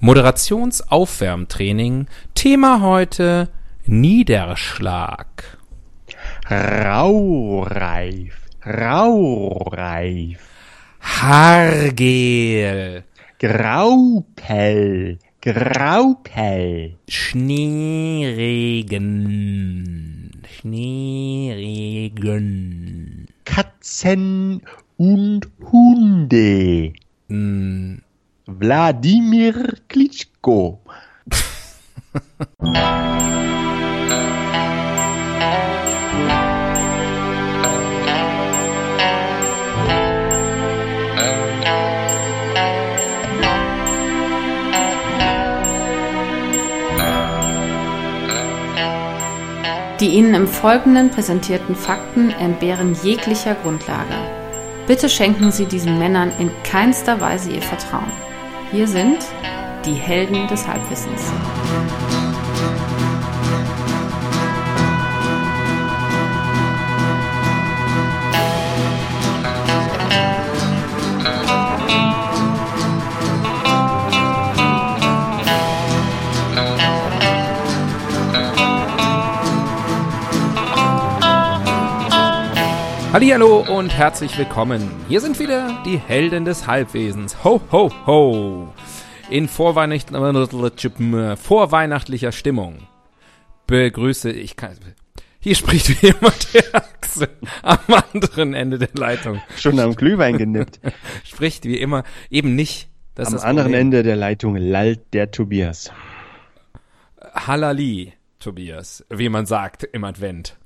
Moderationsaufwärmtraining. Thema heute Niederschlag. Raureif. Raureif. Haargel. Graupel. Graupel. Schneeregen. Schneeregen. Katzen und Hunde. Hm, Wladimir Klitschko. Die Ihnen im Folgenden präsentierten Fakten entbehren jeglicher Grundlage. Bitte schenken Sie diesen Männern in keinster Weise Ihr Vertrauen. Hier sind die Helden des Halbwissens. Hallihallo und herzlich willkommen. Hier sind wieder die Helden des Halbwesens. Ho, ho, ho. In vorweihnacht vorweihnachtlicher Stimmung begrüße ich... Hier spricht wie immer der Axel am anderen Ende der Leitung. Schon am Glühwein genippt. Spricht wie immer eben nicht. Das Am anderen Problem. Ende der Leitung lallt der Tobias. Halali, Tobias, wie man sagt im Advent.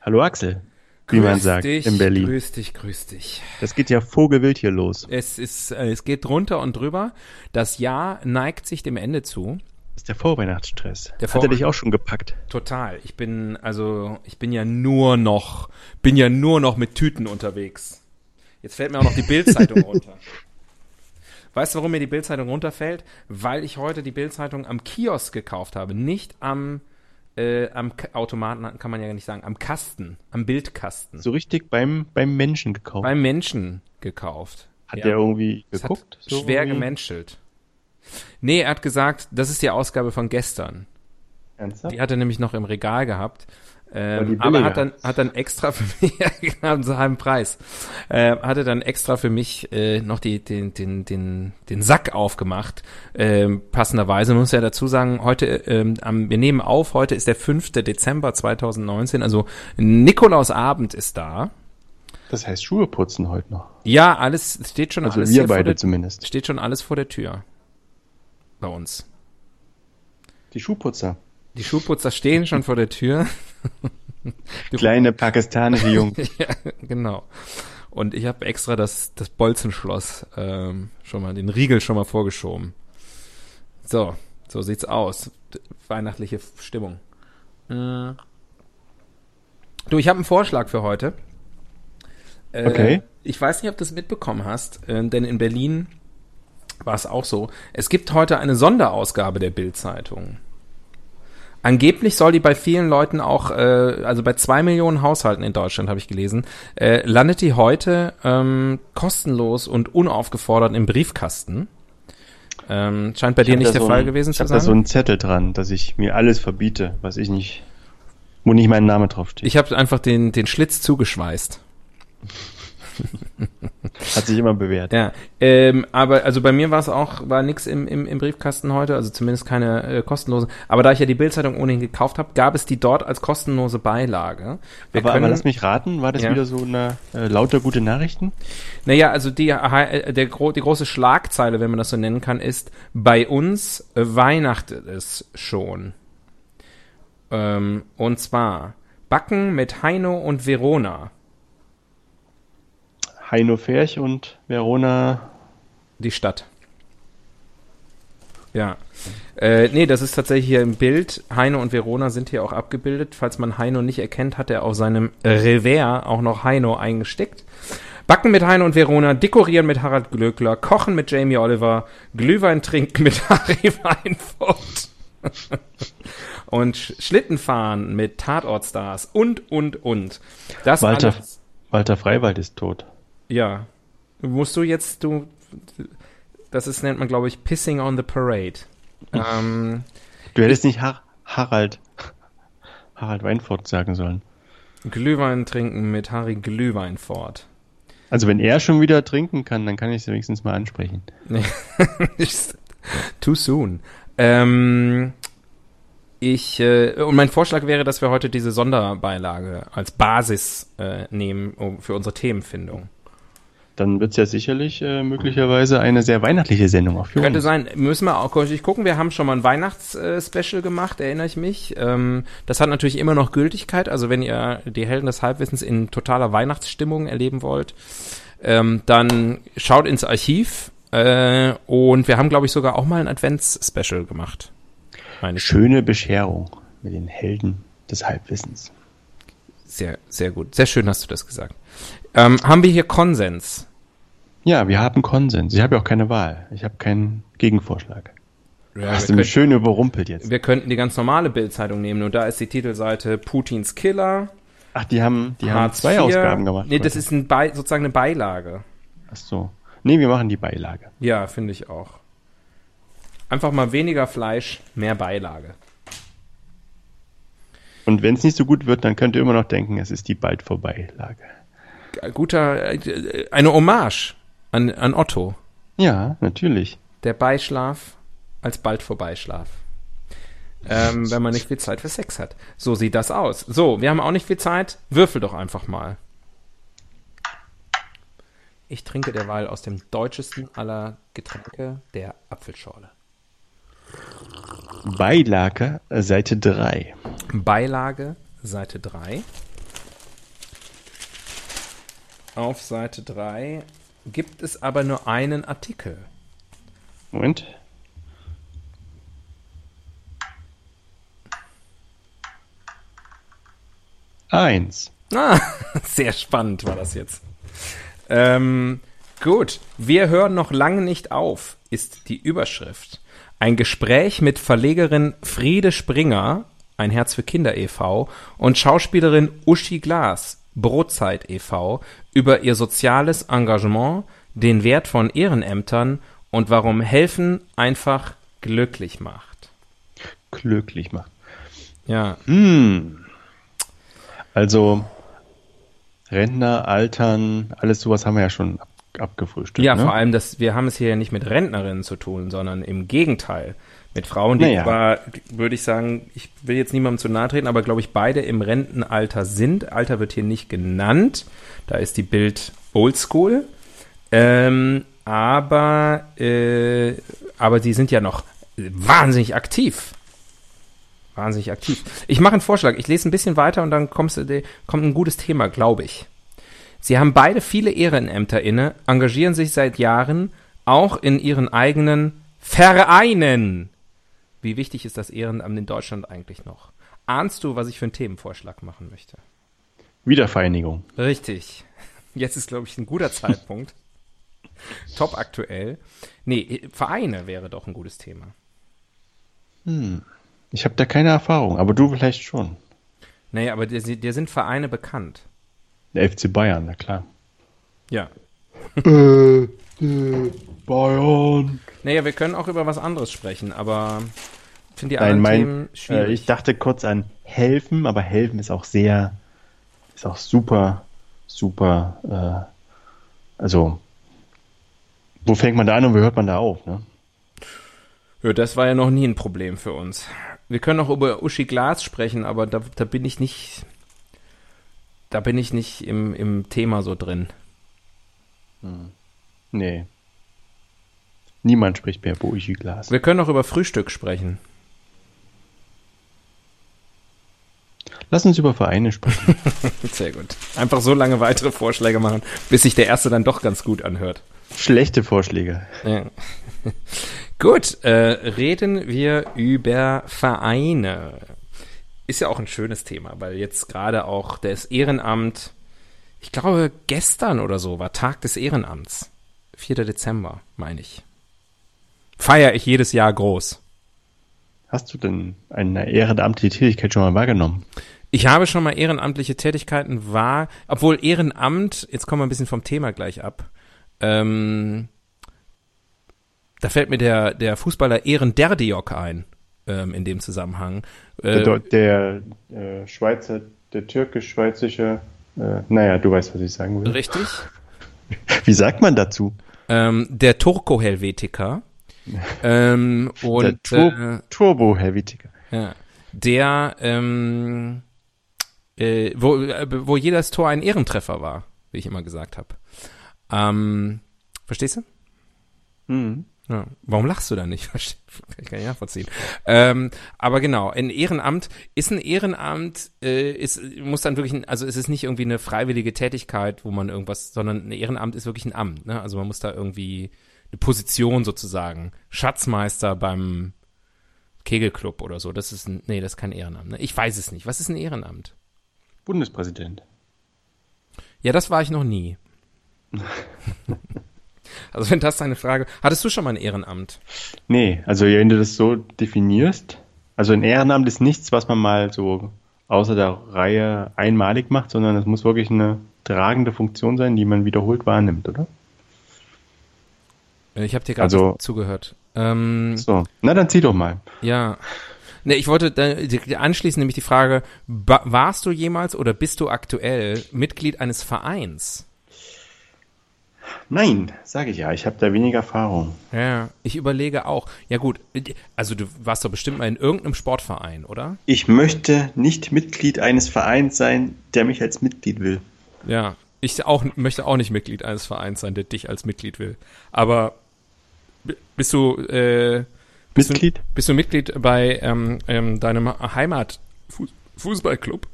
Hallo Axel, wie man Grüß sagt dich, in Berlin. Grüß dich, grüß dich. Das geht ja vogelwild hier los. Es ist, äh, es geht drunter und drüber. Das Jahr neigt sich dem Ende zu. Das ist der Vorweihnachtsstress. Der Hat er Vor- dich auch schon gepackt? Total. Ich bin, also, ich bin ja nur noch, bin ja nur noch mit Tüten unterwegs. Jetzt fällt mir auch noch die Bildzeitung runter. Weißt du, warum mir die Bildzeitung runterfällt? Weil ich heute die Bildzeitung am Kiosk gekauft habe, nicht am, äh, am K Automaten, kann man ja nicht sagen, am Kasten, am Bildkasten. So richtig beim, beim Menschen gekauft. Beim Menschen gekauft. Hat Ja. der irgendwie geguckt? Hat schwer irgendwie? gemenschelt. Nee, er hat gesagt, das ist die Ausgabe von gestern. Ernsthaft? Die hat er nämlich noch im Regal gehabt. Ähm, aber hat dann, hat dann extra für mich, genau, zu halben Preis, äh, hatte dann extra für mich äh, noch die, den, den, den, den Sack aufgemacht. Ähm, passenderweise muss ja dazu sagen, heute, ähm, am, wir nehmen auf, heute ist der 5. Dezember 2019, also Nikolausabend ist da. Das heißt Schuhe putzen heute noch. Ja, alles, es steht schon Also alles wir beide der, zumindest. steht schon alles vor der Tür. Bei uns. Die Schuhputzer. Die Schuhputzer stehen schon vor der Tür. Kleine pakistanische Jungen. ja, genau. Und ich habe extra das, das Bolzenschloss ähm, schon mal, den Riegel schon mal vorgeschoben. So, so sieht's aus. Weihnachtliche Stimmung. Äh. Du, ich habe einen Vorschlag für heute. Äh, Okay. Ich weiß nicht, ob du es mitbekommen hast, äh, denn in Berlin war es auch so. Es gibt heute eine Sonderausgabe der Bild-Zeitung. Angeblich soll die bei vielen Leuten auch, äh, also bei zwei Millionen Haushalten in Deutschland habe ich gelesen, äh, landet die heute ähm, kostenlos und unaufgefordert im Briefkasten. Ähm, scheint bei dir Ich hab nicht der so Fall ein- gewesen ich zu hab da so sein. einen Zettel dran, dass ich mir alles verbiete, was ich nicht, wo nicht mein Name draufsteht. Ich habe einfach den, den Schlitz zugeschweißt. Hat sich immer bewährt. Ja, ähm, aber also bei mir war es auch, war nix im, im, im Briefkasten heute, also zumindest keine äh, kostenlose. Aber da ich ja die Bildzeitung ohnehin gekauft habe, gab es die dort als kostenlose Beilage. Wir aber, aber lass mich raten, war das Ja. wieder so eine äh, lauter gute Nachrichten? Naja, also die, äh, der, gro die große Schlagzeile, wenn man das so nennen kann, ist, bei uns äh, weihnachtet es schon. Ähm, und zwar Backen mit Heino und Verona. Heino Ferch und Verona. Die Stadt. Ja. Äh, nee, das ist tatsächlich hier im Bild. Heino und Verona sind hier auch abgebildet. Falls man Heino nicht erkennt, hat er auf seinem Revers auch noch Heino eingesteckt. Backen mit Heino und Verona, dekorieren mit Harald Glöckler, kochen mit Jamie Oliver, Glühwein trinken mit Harry Weinfurt. und Sch Schlittenfahren mit Tatortstars und, und, und. Das Walter, alles, Walter Freiwald ist tot. Ja. Musst du jetzt, du, Das ist, nennt man, glaube ich, Pissing on the Parade. ähm, Du hättest nicht Har Harald, Harald Weinfurt sagen sollen. Glühwein trinken mit Harry Glühwein fort. Also wenn er schon wieder trinken kann, dann kann ich es wenigstens mal ansprechen. Too soon. Ähm, ich äh, und mein Vorschlag wäre, dass wir heute diese Sonderbeilage als Basis äh, nehmen um, für unsere Themenfindung. Dann wird es ja sicherlich äh, möglicherweise eine sehr weihnachtliche Sendung für Könnte uns. sein. Müssen wir auch kurz gucken. Wir haben schon mal ein Weihnachts-Special gemacht, erinnere ich mich. Ähm, das hat natürlich immer noch Gültigkeit. Also wenn ihr die Helden des Halbwissens in totaler Weihnachtsstimmung erleben wollt, ähm, dann schaut ins Archiv. Äh, und wir haben, glaube ich, sogar auch mal ein Advents-Special gemacht. Meine ich. Schöne Bescherung mit den Helden des Halbwissens. Sehr, sehr gut. Sehr schön hast du das gesagt. Ähm, haben wir hier Konsens? Ja, wir haben Konsens. Ich habe ja auch keine Wahl. Ich habe keinen Gegenvorschlag. Ja, Hast du mich könnten- schön überrumpelt jetzt. Wir könnten die ganz normale Bildzeitung nehmen und da ist die Titelseite Putins Killer. Ach, die haben, die haben zwei. Ausgaben gemacht. Nee, das ist ein Bei sozusagen eine Beilage. Ach so. Nee, wir machen die Beilage. Ja, finde ich auch. Einfach mal weniger Fleisch, mehr Beilage. Und wenn es nicht so gut wird, dann könnt ihr immer noch denken, es ist die bald vorbei Lage. Guter, äh, eine Hommage an, an Otto. Ja, natürlich. Der Beischlaf als bald Vorbeischlaf. Ähm, wenn man nicht viel Zeit für Sex hat. So sieht das aus. So, wir haben auch nicht viel Zeit. Würfel doch einfach mal. Ich trinke derweil aus dem deutschesten aller Getränke, der Apfelschorle. Beilage, Seite 3. Beilage, Seite 3. Auf Seite 3 gibt es aber nur einen Artikel. Moment. Eins. Ah, sehr spannend war das jetzt. Ähm, gut, wir hören noch lange nicht auf, ist die Überschrift. Ein Gespräch mit Verlegerin Friede Springer, ein Herz für Kinder e.V. und Schauspielerin Uschi Glas, Brotzeit e.V. über ihr soziales Engagement, den Wert von Ehrenämtern und warum helfen einfach glücklich macht. Glücklich macht. Ja, Hm. Also, Rentner, Altern, alles sowas haben wir ja schon ab, abgefrühstückt. Ja, ne? vor allem, dass wir haben es hier ja nicht mit Rentnerinnen zu tun, sondern im Gegenteil. Mit Frauen, die Naja. zwar, würde ich sagen, ich will jetzt niemandem zu nahe treten, aber glaube ich, beide im Rentenalter sind. Alter wird hier nicht genannt. Da ist die Bild oldschool. Ähm, aber, äh, aber sie sind ja noch wahnsinnig aktiv. Wahnsinnig aktiv. Ich mache einen Vorschlag. Ich lese ein bisschen weiter und dann kommst, du- kommt ein gutes Thema, glaube ich. Sie haben beide viele Ehrenämter inne, engagieren sich seit Jahren auch in ihren eigenen Vereinen. Wie wichtig ist das Ehrenamt in Deutschland eigentlich noch? Ahnst du, was ich für einen Themenvorschlag machen möchte? Wiedervereinigung. Richtig. Jetzt ist, glaube ich, ein guter Zeitpunkt. Top aktuell. Nee, Vereine wäre doch ein gutes Thema. Ich habe da keine Erfahrung, aber du vielleicht schon. Naja, aber dir, dir sind Vereine bekannt. Der FC Bayern, na klar. Ja. Bayern. Naja, wir können auch über was anderes sprechen, aber ich finde die Nein, anderen mein, Themen äh, schwierig. ich dachte kurz an helfen, aber helfen ist auch sehr, ist auch super, super, äh, also, wo fängt man da an und wo hört man da auf, ne? Ja, das war ja noch nie ein Problem für uns. Wir können auch über Uschi Glas sprechen, aber da, da bin ich nicht, da bin ich nicht im, im Thema so drin. Nee. Niemand spricht mehr Uschi Glas. Wir können auch über Frühstück sprechen. Lass uns über Vereine sprechen. Sehr gut. Einfach so lange weitere Vorschläge machen, bis sich der erste dann doch ganz gut anhört. Schlechte Vorschläge. Ja. Gut, äh, reden wir über Vereine. Ist ja auch ein schönes Thema, weil jetzt gerade auch das Ehrenamt, ich glaube gestern oder so war Tag des Ehrenamts. 4. Dezember, meine ich. Feier ich jedes Jahr groß. Hast du denn eine ehrenamtliche Tätigkeit schon mal wahrgenommen? Ich habe schon mal ehrenamtliche Tätigkeiten wahr, obwohl Ehrenamt, jetzt kommen wir ein bisschen vom Thema gleich ab, ähm, Da fällt mir der, der Fußballer Ehren Derdiok ein, ähm, in dem Zusammenhang. Äh, der, der äh, Schweizer, der türkisch-schweizerische, äh, naja, du weißt, was ich sagen will. Richtig. Wie sagt man dazu? Ähm, der Turko-Helvetiker. ähm, und, der Tur äh, Turbo-Helvetiker. Ja. Der, ähm, äh, wo, äh, wo jedes Tor ein Ehrentreffer war, wie ich immer gesagt habe. Ähm, verstehst du? Mhm. Ja. Warum lachst du da nicht? Kann ich gar nicht nachvollziehen. Ähm, aber genau, ein Ehrenamt ist ein Ehrenamt, äh, ist, muss dann wirklich, ein, also es ist nicht irgendwie eine freiwillige Tätigkeit, wo man irgendwas, sondern ein Ehrenamt ist wirklich ein Amt. Ne? Also man muss da irgendwie eine Position sozusagen. Schatzmeister beim Kegelclub oder so. Das ist ein, nee, das ist kein Ehrenamt. Ne? Ich weiß es nicht. Was ist ein Ehrenamt? Bundespräsident. Ja, das war ich noch nie. Also wenn das deine Frage, hattest du schon mal ein Ehrenamt? Nee, also wenn du das so definierst, also ein Ehrenamt ist nichts, was man mal so außer der Reihe einmalig macht, sondern es muss wirklich eine tragende Funktion sein, die man wiederholt wahrnimmt, oder? Ich habe dir gerade also, zugehört. Ähm, so, na dann zieh doch mal. Ja. Ne, ich wollte anschließend nämlich die Frage, warst du jemals oder bist du aktuell Mitglied eines Vereins? Nein, sage ich ja, ich habe da weniger Erfahrung. Ja, ich überlege auch. Ja gut, also du warst doch bestimmt mal in irgendeinem Sportverein, oder? Ich möchte nicht Mitglied eines Vereins sein, der mich als Mitglied will. Ja, ich auch möchte auch nicht Mitglied eines Vereins sein, der dich als Mitglied will. Aber bist du äh, bist Mitglied? Du, bist du Mitglied bei ähm, ähm, deinem Heimatfußballclub?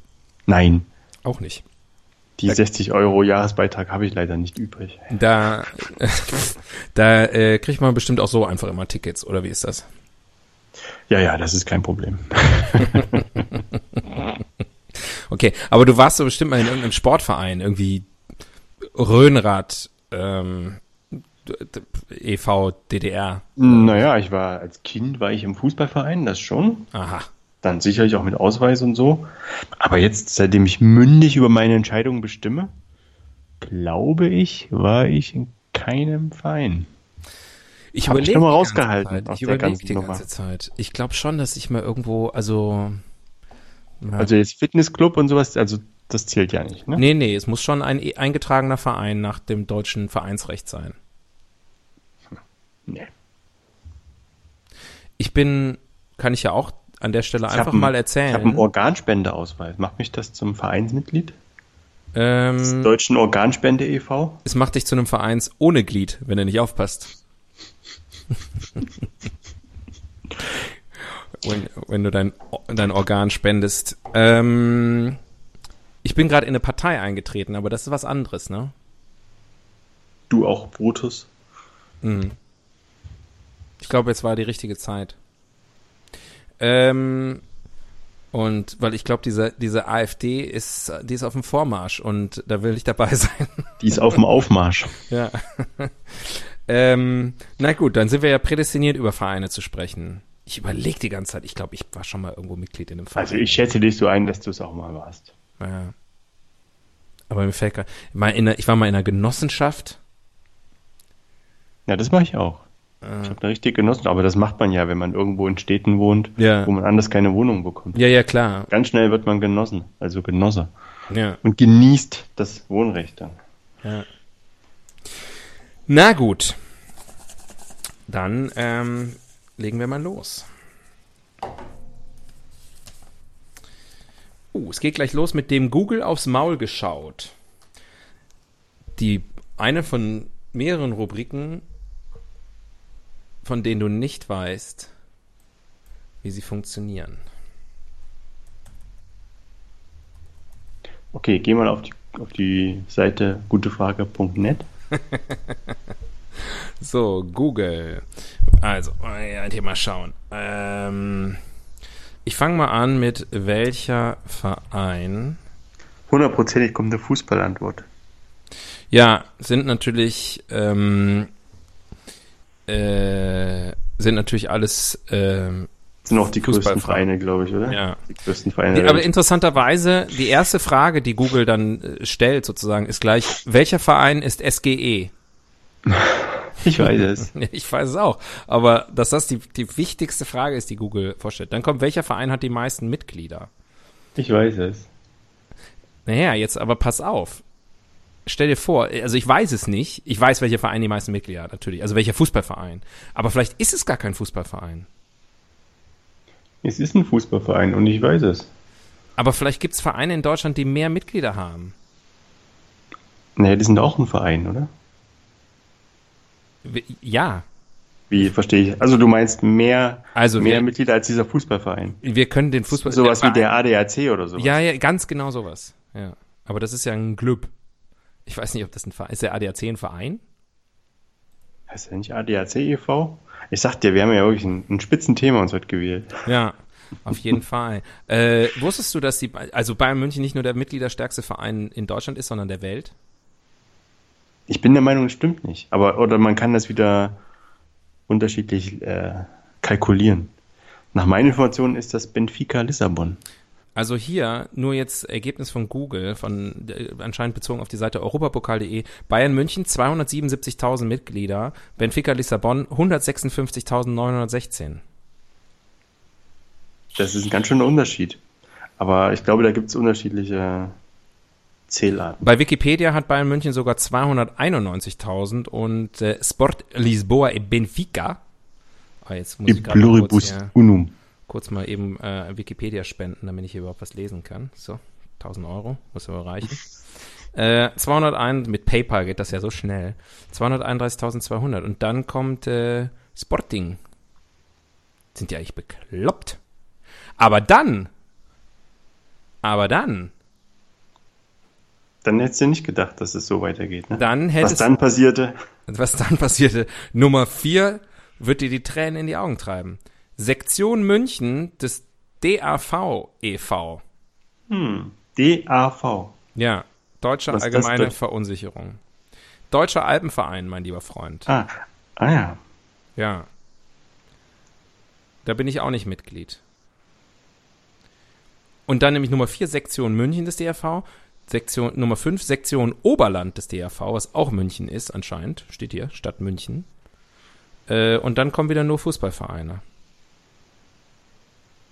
Nein. Auch nicht. Die da, 60 Euro Jahresbeitrag habe ich leider nicht übrig. Da, da äh, kriegt man bestimmt auch so einfach immer Tickets, oder wie ist das? Ja, ja, das ist kein Problem. okay, aber du warst so bestimmt mal in irgendeinem Sportverein, irgendwie Röhnrad, ähm, e.V. DDR. Naja, ich war als Kind war ich im Fußballverein, das schon. Aha dann sicherlich auch mit Ausweis und so. Aber jetzt, seitdem ich mündig über meine Entscheidungen bestimme, glaube ich, war ich in keinem Verein. Ich habe mich mal rausgehalten aus ich ganzen die ganze Zeit. Ich glaube schon, dass ich mal irgendwo, also ja. also jetzt Fitnessclub und sowas, also das zählt ja nicht, ne? Nee, nee, es muss schon ein eingetragener Verein nach dem deutschen Vereinsrecht sein. Nee. Ich bin, kann ich ja auch an der Stelle ich einfach mal erzählen. Ich habe einen Organspendeausweis. Macht mich das zum Vereinsmitglied? Ähm, des Deutschen Organspende e.V.? Es macht dich zu einem Vereins ohne Glied, wenn du nicht aufpasst. wenn, wenn, du dein, dein Organ spendest. Ähm, ich bin gerade in eine Partei eingetreten, aber das ist was anderes, ne? Du auch, Brutus? Mhm. Ich glaube, jetzt war die richtige Zeit. Ähm, und weil ich glaube, diese, diese AfD ist, die ist auf dem Vormarsch und da will ich dabei sein. Die ist auf dem Aufmarsch. ja. ähm, na gut, dann sind wir ja prädestiniert, über Vereine zu sprechen. Ich überlege die ganze Zeit, ich glaube, ich war schon mal irgendwo Mitglied in einem Verein. Also ich schätze dich so ein, dass du es auch mal warst. Ja. Aber mir fällt gerade, ich war mal in einer Genossenschaft. Ja, das mache ich auch. Ich habe da richtig genossen, aber das macht man ja, wenn man irgendwo in Städten wohnt, ja. wo man anders keine Wohnung bekommt. Ja, ja, klar. Ganz schnell wird man Genossen, also Genosse. Ja. Und genießt das Wohnrecht dann. Ja. Na gut. Dann ähm, legen wir mal los. Uh, es geht gleich los mit dem Google aufs Maul geschaut. Die eine von mehreren Rubriken von denen du nicht weißt, wie sie funktionieren. Okay, geh mal auf die, auf die Seite gutefrage.net. so, Google. Also, hier mal schauen. Ähm, ich fange mal an mit welcher Verein? Hundertprozentig kommt eine Fußballantwort. Ja, sind natürlich ähm, äh, sind natürlich alles ähm, sind auch die größten Vereine, glaube ich, oder? Ja. Die größten Vereine. Die, aber interessanterweise, die erste Frage, die Google dann äh, stellt, sozusagen, ist gleich, welcher Verein ist SGE? Ich weiß es. ich weiß es auch. Aber dass das die, die wichtigste Frage ist, die Google vorstellt. Dann kommt, welcher Verein hat die meisten Mitglieder? Ich weiß es. Naja, jetzt aber pass auf. Stell dir vor, also ich weiß es nicht. Ich weiß, welcher Verein die meisten Mitglieder hat, natürlich. Also welcher Fußballverein. Aber vielleicht ist es gar kein Fußballverein. Es ist ein Fußballverein und ich weiß es. Aber vielleicht gibt es Vereine in Deutschland, die mehr Mitglieder haben. Naja, die sind auch ein Verein, oder? Ja. Wie verstehe ich? Also du meinst mehr, also mehr wir, Mitglieder als dieser Fußballverein? Wir können den Fußball. Sowas wie der ADAC oder sowas. Ja, ja, ganz genau sowas. Ja. Aber das ist ja ein Club. Ich weiß nicht, ob das ein Verein ist. Der ADAC ein Verein? Heißt der nicht ADAC e.V.? Ich sag dir, wir haben ja wirklich ein, ein Spitzenthema uns heute gewählt. Ja, auf jeden Fall. Äh, wusstest du, dass die, also Bayern München nicht nur der mitgliederstärkste Verein in Deutschland ist, sondern der Welt? Ich bin der Meinung, es stimmt nicht. Aber, oder man kann das wieder unterschiedlich äh, kalkulieren. Nach meinen Informationen ist das Benfica Lissabon. Also hier nur jetzt Ergebnis von Google, von äh, anscheinend bezogen auf die Seite europapokal.de. Bayern München 277.000 Mitglieder, Benfica Lissabon 156.916. Das ist ein ganz schöner Unterschied. Aber ich glaube, da gibt es unterschiedliche Zählarten. Bei Wikipedia hat Bayern München sogar 291.000 und äh, Sport Lisboa e Benfica. Ah, jetzt muss ich pluribus kurz, unum. Kurz mal eben äh, Wikipedia spenden, damit ich hier überhaupt was lesen kann. So, 1000 Euro, muss aber reichen. Äh, 201, mit PayPal geht das ja so schnell. 231.200. Und dann kommt äh, Sporting. Sind die eigentlich bekloppt? Aber dann, aber dann dann hättest du nicht gedacht, dass es so weitergeht. Ne? Dann hättest, was dann passierte. Was dann passierte. Nummer vier wird dir die Tränen in die Augen treiben. Sektion München des DAV e.V. Hm, DAV. Ja, Deutsche was Allgemeine Verunsicherung. Deutscher Alpenverein, mein lieber Freund. Ah, ah ja. Ja. Da bin ich auch nicht Mitglied. Und dann nämlich Nummer vier Sektion München des DRV. Sektion Nummer 5, Sektion Oberland des DRV, was auch München ist anscheinend, steht hier, Stadt München. Äh, und dann kommen wieder nur Fußballvereine.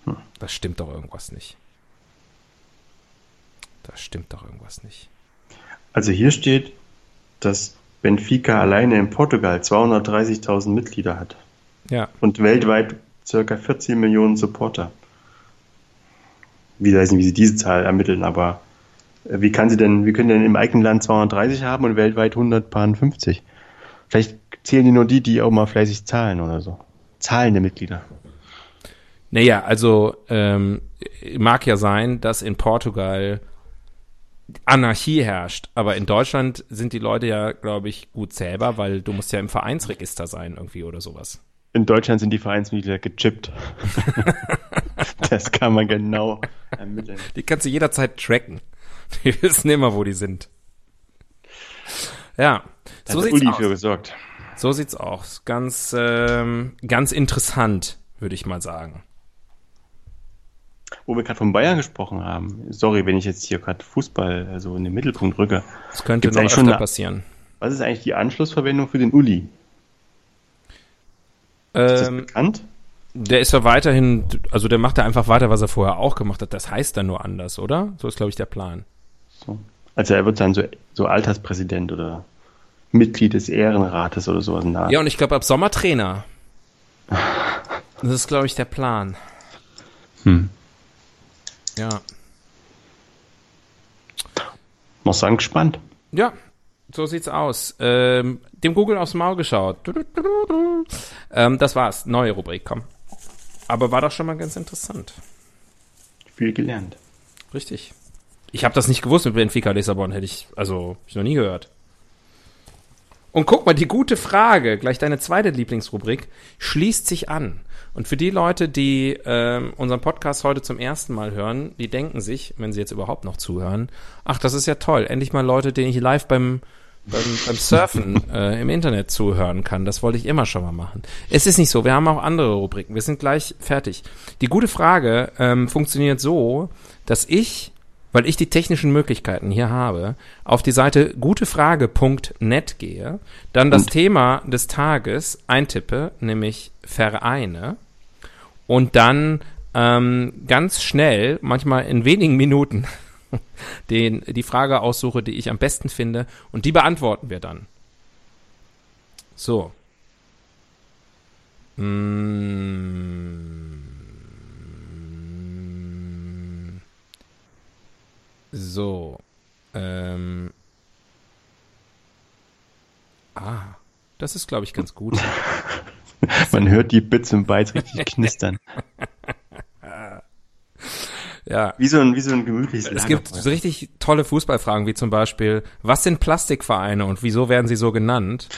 Hm. Das stimmt doch irgendwas nicht. Das stimmt doch irgendwas nicht. Also hier steht, dass Benfica alleine in Portugal 230.000 Mitglieder hat. Ja. Und weltweit circa 14 Millionen Supporter. Ich weiß nicht, wie sie diese Zahl ermitteln, aber wie kann sie denn, wie können denn im eigenen Land 230 haben und weltweit 150? Vielleicht zählen die nur die, die auch mal fleißig zahlen oder so. Zahlende Mitglieder. Naja, also ähm, mag ja sein, dass in Portugal Anarchie herrscht, aber in Deutschland sind die Leute ja, glaube ich, gut zählbar, weil du musst ja im Vereinsregister sein irgendwie oder sowas. In Deutschland sind die Vereinsmitglieder gechippt. das kann man genau ermitteln. Die kannst du jederzeit tracken. Die wissen immer, wo die sind. Ja, da so sieht's Uli aus. für gesorgt. So sieht's aus. Ganz, ähm, ganz interessant, würde ich mal sagen. Wo wir gerade von Bayern gesprochen haben. Sorry, wenn ich jetzt hier gerade Fußball so in den Mittelpunkt rücke. Das könnte Gibt's noch öfter eine, passieren. Was ist eigentlich die Anschlussverwendung für den Uli? Ähm, ist das bekannt? Der ist ja weiterhin, also der macht da einfach weiter, was er vorher auch gemacht hat. Das heißt dann nur anders, oder? So ist, glaube ich, der Plan. So. Also er wird dann so, so Alterspräsident oder Mitglied des Ehrenrates oder sowas nach. Ja, und ich glaube ab Sommer Trainer. Das ist, glaube ich, der Plan. Hm. Ja. Muss sagen, gespannt. Ja, so sieht's aus. Ähm, dem Google aufs Maul geschaut. Ähm, das war's. Neue Rubrik, komm. Aber war doch schon mal ganz interessant. Viel gelernt. Richtig. Ich habe das nicht gewusst mit Benfica Lissabon, hätte ich, also, ich noch nie gehört. Und guck mal, die gute Frage, gleich deine zweite Lieblingsrubrik, schließt sich an. Und für die Leute, die ähm, unseren Podcast heute zum ersten Mal hören, die denken sich, wenn sie jetzt überhaupt noch zuhören, ach, das ist ja toll, endlich mal Leute, denen ich live beim, beim, beim Surfen äh, im Internet zuhören kann. Das wollte ich immer schon mal machen. Es ist nicht so, wir haben auch andere Rubriken. Wir sind gleich fertig. Die gute Frage ähm, funktioniert so, dass ich weil ich die technischen Möglichkeiten hier habe, auf die Seite gutefrage.net gehe, dann das Und? Thema des Tages eintippe, nämlich Vereine, und dann ähm, ganz schnell, manchmal in wenigen Minuten, den, die Frage aussuche, die ich am besten finde, und die beantworten wir dann. So. Mm. So. Ähm. Ah, das ist, glaube ich, ganz gut. Man hört die Bits und Bytes richtig knistern. Ja. Wie so ein, wie so ein gemütliches Es gibt so richtig tolle Fußballfragen, wie zum Beispiel, was sind Plastikvereine und wieso werden sie so genannt?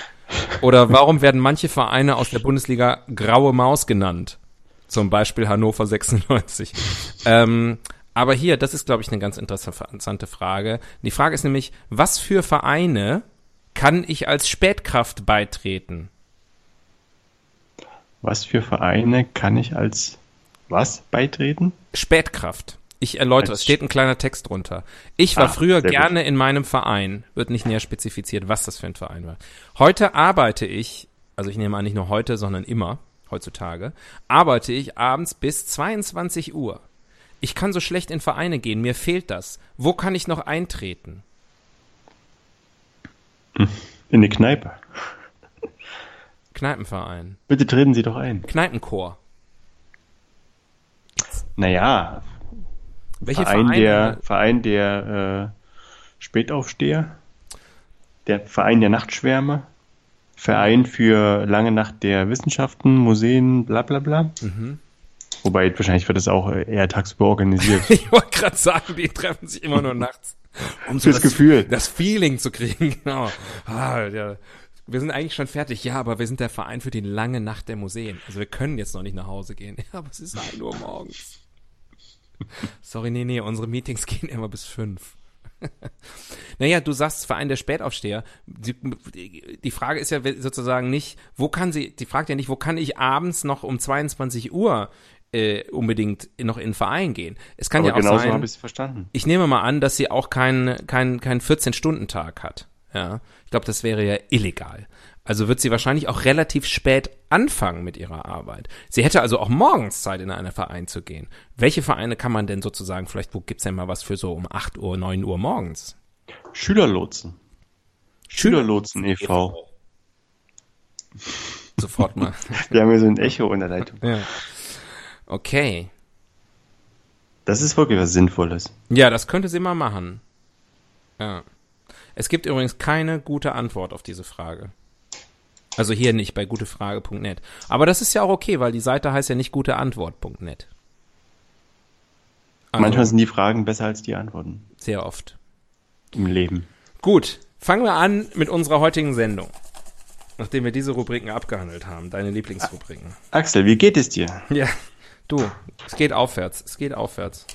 Oder warum werden manche Vereine aus der Bundesliga Graue Maus genannt? Zum Beispiel Hannover 96. ähm, aber hier, das ist, glaube ich, eine ganz interessante Frage. Die Frage ist nämlich, was für Vereine kann ich als Spätkraft beitreten? Was für Vereine kann ich als was beitreten? Spätkraft. Ich erläutere, es steht ein kleiner Text drunter. Ich war Ah, früher gerne in meinem Verein, wird nicht näher spezifiziert, was das für ein Verein war. Heute arbeite ich, also ich nehme an, nicht nur heute, sondern immer, heutzutage, arbeite ich abends bis 22 Uhr. Ich kann so schlecht in Vereine gehen, mir fehlt das. Wo kann ich noch eintreten? In eine Kneipe. Kneipenverein. Bitte treten Sie doch ein. Kneipenchor. Naja, Welche Verein Vereine? der, Verein der äh, Spätaufsteher, der Verein der Nachtschwärme, Verein für lange Nacht der Wissenschaften, Museen, bla bla bla. Mhm. Wobei wahrscheinlich wird das auch eher tagsüber organisiert. Ich wollte gerade sagen, die treffen sich immer nur nachts. Um Fürs Gefühl. Das Feeling zu kriegen, genau. Ah, ja. Wir sind eigentlich schon fertig, ja, aber wir sind der Verein für die lange Nacht der Museen. Also wir können jetzt noch nicht nach Hause gehen. Ja, aber es ist 1 Uhr morgens. Sorry, nee, nee, unsere Meetings gehen immer bis fünf. naja, du sagst Verein der Spätaufsteher. Die, die Frage ist ja sozusagen nicht, wo kann sie, die fragt ja nicht, wo kann ich abends noch um 22 Uhr äh, unbedingt noch in den Verein gehen. Es kann Aber ja auch genauso sein, habe ich verstanden. ich nehme mal an, dass sie auch keinen kein, kein 14-Stunden-Tag hat. Ja, ich glaube, das wäre ja illegal. Also wird sie wahrscheinlich auch relativ spät anfangen mit ihrer Arbeit. Sie hätte also auch morgens Zeit, in einen Verein zu gehen. Welche Vereine kann man denn sozusagen, vielleicht wo gibt's denn mal was für so um 8 Uhr, 9 Uhr morgens? Schülerlotsen. Schülerlotsen e.V. Sofort mal. Wir haben hier so ein Echo in der Leitung. ja. Okay. Das ist wirklich was Sinnvolles. Ja, das könnte sie mal machen. Ja. Es gibt übrigens keine gute Antwort auf diese Frage. Also hier nicht bei gutefrage.net. Aber das ist ja auch okay, weil die Seite heißt ja nicht guteantwort.net. Also, Manchmal sind die Fragen besser als die Antworten sehr oft. im Leben. Gut, fangen wir an mit unserer heutigen Sendung. Nachdem wir diese Rubriken abgehandelt haben, deine Lieblingsrubriken. Axel, wie geht es dir? Ja, du, es geht aufwärts, es geht aufwärts.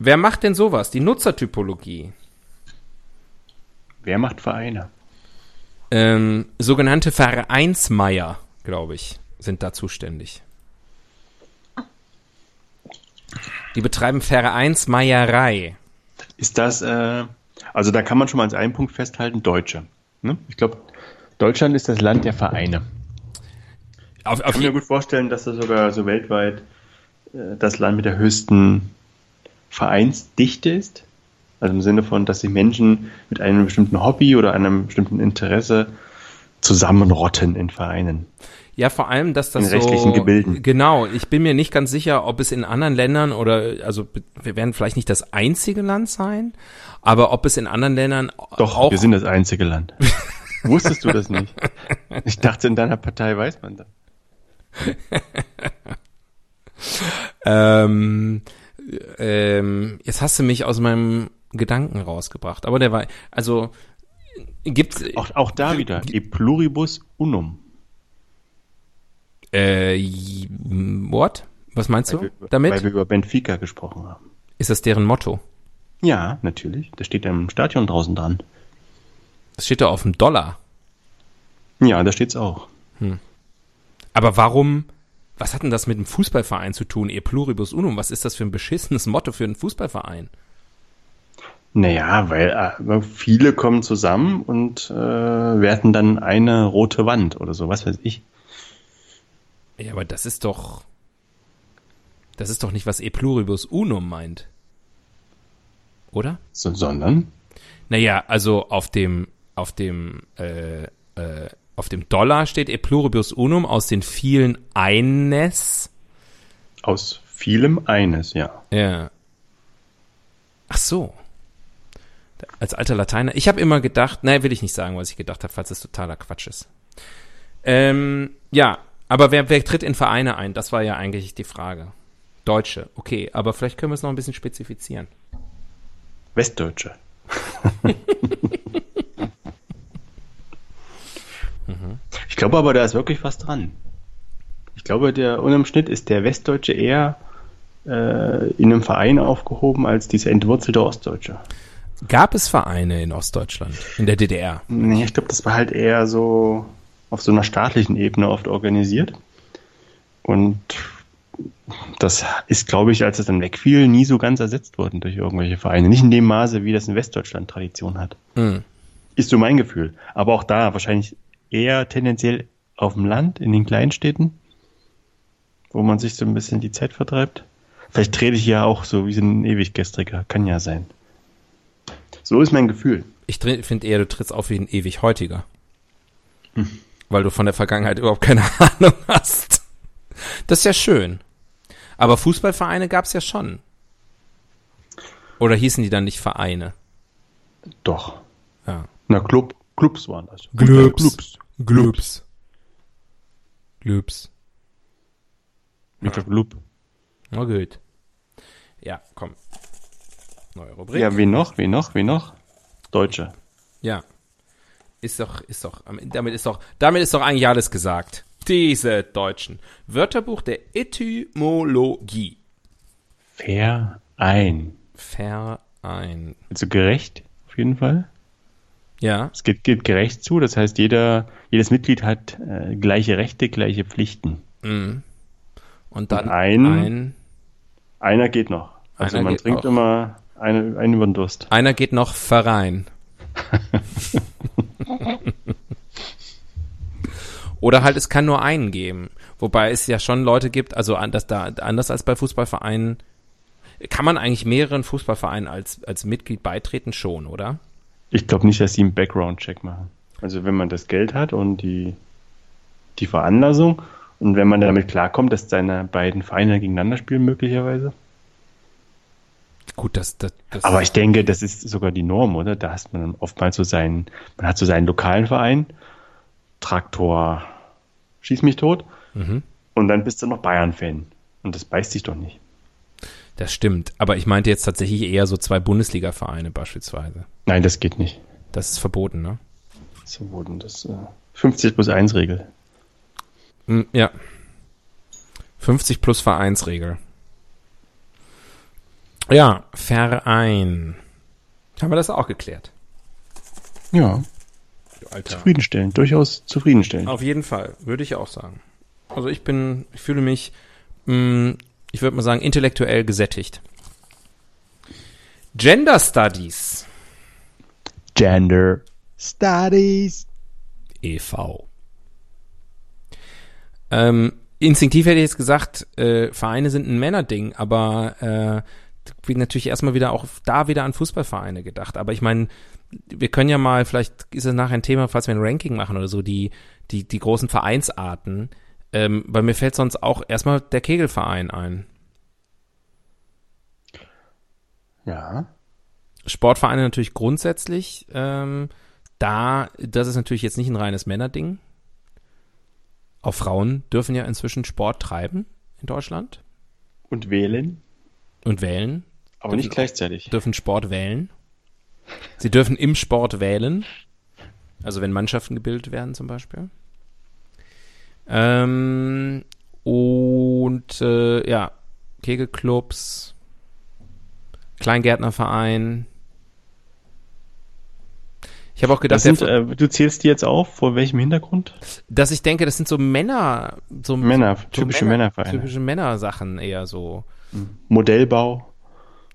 Wer macht denn sowas? Die Nutzertypologie. Wer macht Vereine? Ähm, sogenannte Vereinsmeier, glaube ich, sind da zuständig. Die betreiben Vereinsmeierei. Ist das, äh, also da kann man schon mal als einen Punkt festhalten, Deutsche. Ne? Ich glaube, Deutschland ist das Land der Vereine. Auf, Ich auf kann mir gut vorstellen, dass das sogar so weltweit äh, das Land mit der höchsten Vereinsdichte ist. Also im Sinne von, dass sich Menschen mit einem bestimmten Hobby oder einem bestimmten Interesse zusammenrotten in Vereinen. Ja, vor allem, dass das In so rechtlichen Gebilden. Genau, ich bin mir nicht ganz sicher, ob es in anderen Ländern oder also wir werden vielleicht nicht das einzige Land sein, aber ob es in anderen Ländern Doch, auch wir sind das einzige Land. Wusstest du das nicht? Ich dachte, in deiner Partei weiß man das. ähm, ähm, jetzt hast du mich aus meinem Gedanken rausgebracht, aber der war also gibt's Auch, auch da wieder, e pluribus unum. äh, what? Was meinst du Weil wir, damit? Weil wir über Benfica gesprochen haben. Ist das deren Motto? Ja, natürlich. Das steht im Stadion draußen dran. Das steht da auf dem Dollar. Ja, da steht's auch. Aber warum, Was hat denn das mit einem Fußballverein zu tun? E pluribus unum. Was ist das für ein beschissenes Motto für einen Fußballverein? Naja, weil äh, viele kommen zusammen und äh, werden dann eine rote Wand oder so, was weiß ich. Ja, aber das ist doch. Das ist doch nicht, was E pluribus unum meint. Oder? So, sondern? Naja, also auf dem, auf dem, äh, äh, auf dem Dollar steht E pluribus unum aus den vielen eines. Aus vielem eines, ja. Ja. Ach so. Als alter Lateiner. Ich habe immer gedacht, nein, will ich nicht sagen, was ich gedacht habe, falls es totaler Quatsch ist. Ähm, ja, aber wer, wer tritt in Vereine ein? Das war ja eigentlich die Frage. Deutsche, okay, aber vielleicht können wir es noch ein bisschen spezifizieren. Westdeutsche. Ich glaube aber, da ist wirklich was dran. Ich glaube, der unterm Schnitt ist der Westdeutsche eher äh, in einem Verein aufgehoben als dieser entwurzelte Ostdeutsche. Gab es Vereine in Ostdeutschland, in der DDR? Nee, ich glaube, das war halt eher so auf so einer staatlichen Ebene oft organisiert. Und das ist, glaube ich, als es dann wegfiel, nie so ganz ersetzt worden durch irgendwelche Vereine. Nicht in dem Maße, wie das in Westdeutschland Tradition hat. Hm. Ist so mein Gefühl. Aber auch da wahrscheinlich eher tendenziell auf dem Land, in den Kleinstädten, wo man sich so ein bisschen die Zeit vertreibt. Vielleicht trete ich ja auch so wie so ein Ewiggestriger. Kann ja sein. So ist mein Gefühl. Ich finde eher, du trittst auf wie ein ewig heutiger. Hm. Weil du von der Vergangenheit überhaupt keine Ahnung hast. Das ist ja schön. Aber Fußballvereine gab es ja schon. Oder hießen die dann nicht Vereine? Doch. Ja. Na, Club, Clubs waren das. Clubs. Clubs. Clubs. Clubs. Ich glaube, Club. Na gut. Ja, komm. Neue Rubrik. Ja, wie noch, wie noch, wie noch? Deutsche. Ja. Ist doch, ist doch, damit ist doch, damit ist doch eigentlich alles gesagt. Diese Deutschen. Wörterbuch der Etymologie. Verein. Verein. Also gerecht, auf jeden Fall. Ja. Es geht, geht gerecht zu, das heißt, jeder, jedes Mitglied hat äh, gleiche Rechte, gleiche Pflichten. Mhm. Und dann Und ein, ein, einer geht noch. Also man trinkt auch. immer eine, einen über den Durst. einer geht noch Verein. Oder halt, es kann nur einen geben. Wobei es ja schon Leute gibt, also anders, da, anders als bei Fußballvereinen, kann man eigentlich mehreren Fußballvereinen als, als Mitglied beitreten schon, oder? Ich glaube nicht, dass sie einen Background-Check machen. Also wenn man das Geld hat und die, die Veranlassung und wenn man damit klarkommt, dass seine beiden Vereine gegeneinander spielen, möglicherweise. Gut, das, das, das Aber ich denke, das ist sogar die Norm, oder? Da hat man oftmals so seinen, man hat so seinen lokalen Verein, Traktor, schieß mich tot, Mhm. und dann bist du noch Bayern-Fan. Und das beißt sich doch nicht. Das stimmt. Aber ich meinte jetzt tatsächlich eher so zwei Bundesliga-Vereine beispielsweise. Nein, das geht nicht. Das ist verboten, ne? So wurden das äh, 50 plus 1 Regel. Mm, Ja. 50 plus Vereinsregel. Ja, Verein. Haben wir das auch geklärt? Ja, Alter. zufriedenstellend, durchaus zufriedenstellend. Auf jeden Fall, würde ich auch sagen. Also ich bin, ich fühle mich, mh, ich würde mal sagen, intellektuell gesättigt. Gender Studies Gender Studies. e.V. Ähm, instinktiv hätte ich jetzt gesagt, äh, Vereine sind ein Männerding, aber äh, wird natürlich erstmal wieder auch da wieder an Fußballvereine gedacht. Aber ich meine, wir können ja mal, vielleicht ist es nachher ein Thema, falls wir ein Ranking machen oder so, die, die, die großen Vereinsarten. Ähm, weil mir fällt sonst auch erstmal der Kegelverein ein. Ja. Sportvereine natürlich grundsätzlich. Ähm, da, das ist natürlich jetzt nicht ein reines Männerding. Auch Frauen dürfen ja inzwischen Sport treiben in Deutschland Und wählen, und wählen, aber nicht gleichzeitig. dürfen Sport wählen. Sie dürfen im Sport wählen. Also wenn Mannschaften gebildet werden zum Beispiel. Ähm, und äh, ja, Kegelclubs, Kleingärtnerverein. Ich habe auch gedacht, sind, äh, du zählst die jetzt auf, vor welchem Hintergrund? dass ich denke, das sind so Männer, so Männer, so typische Männer- Männervereine. Typische Männersachen eher so. Modellbau.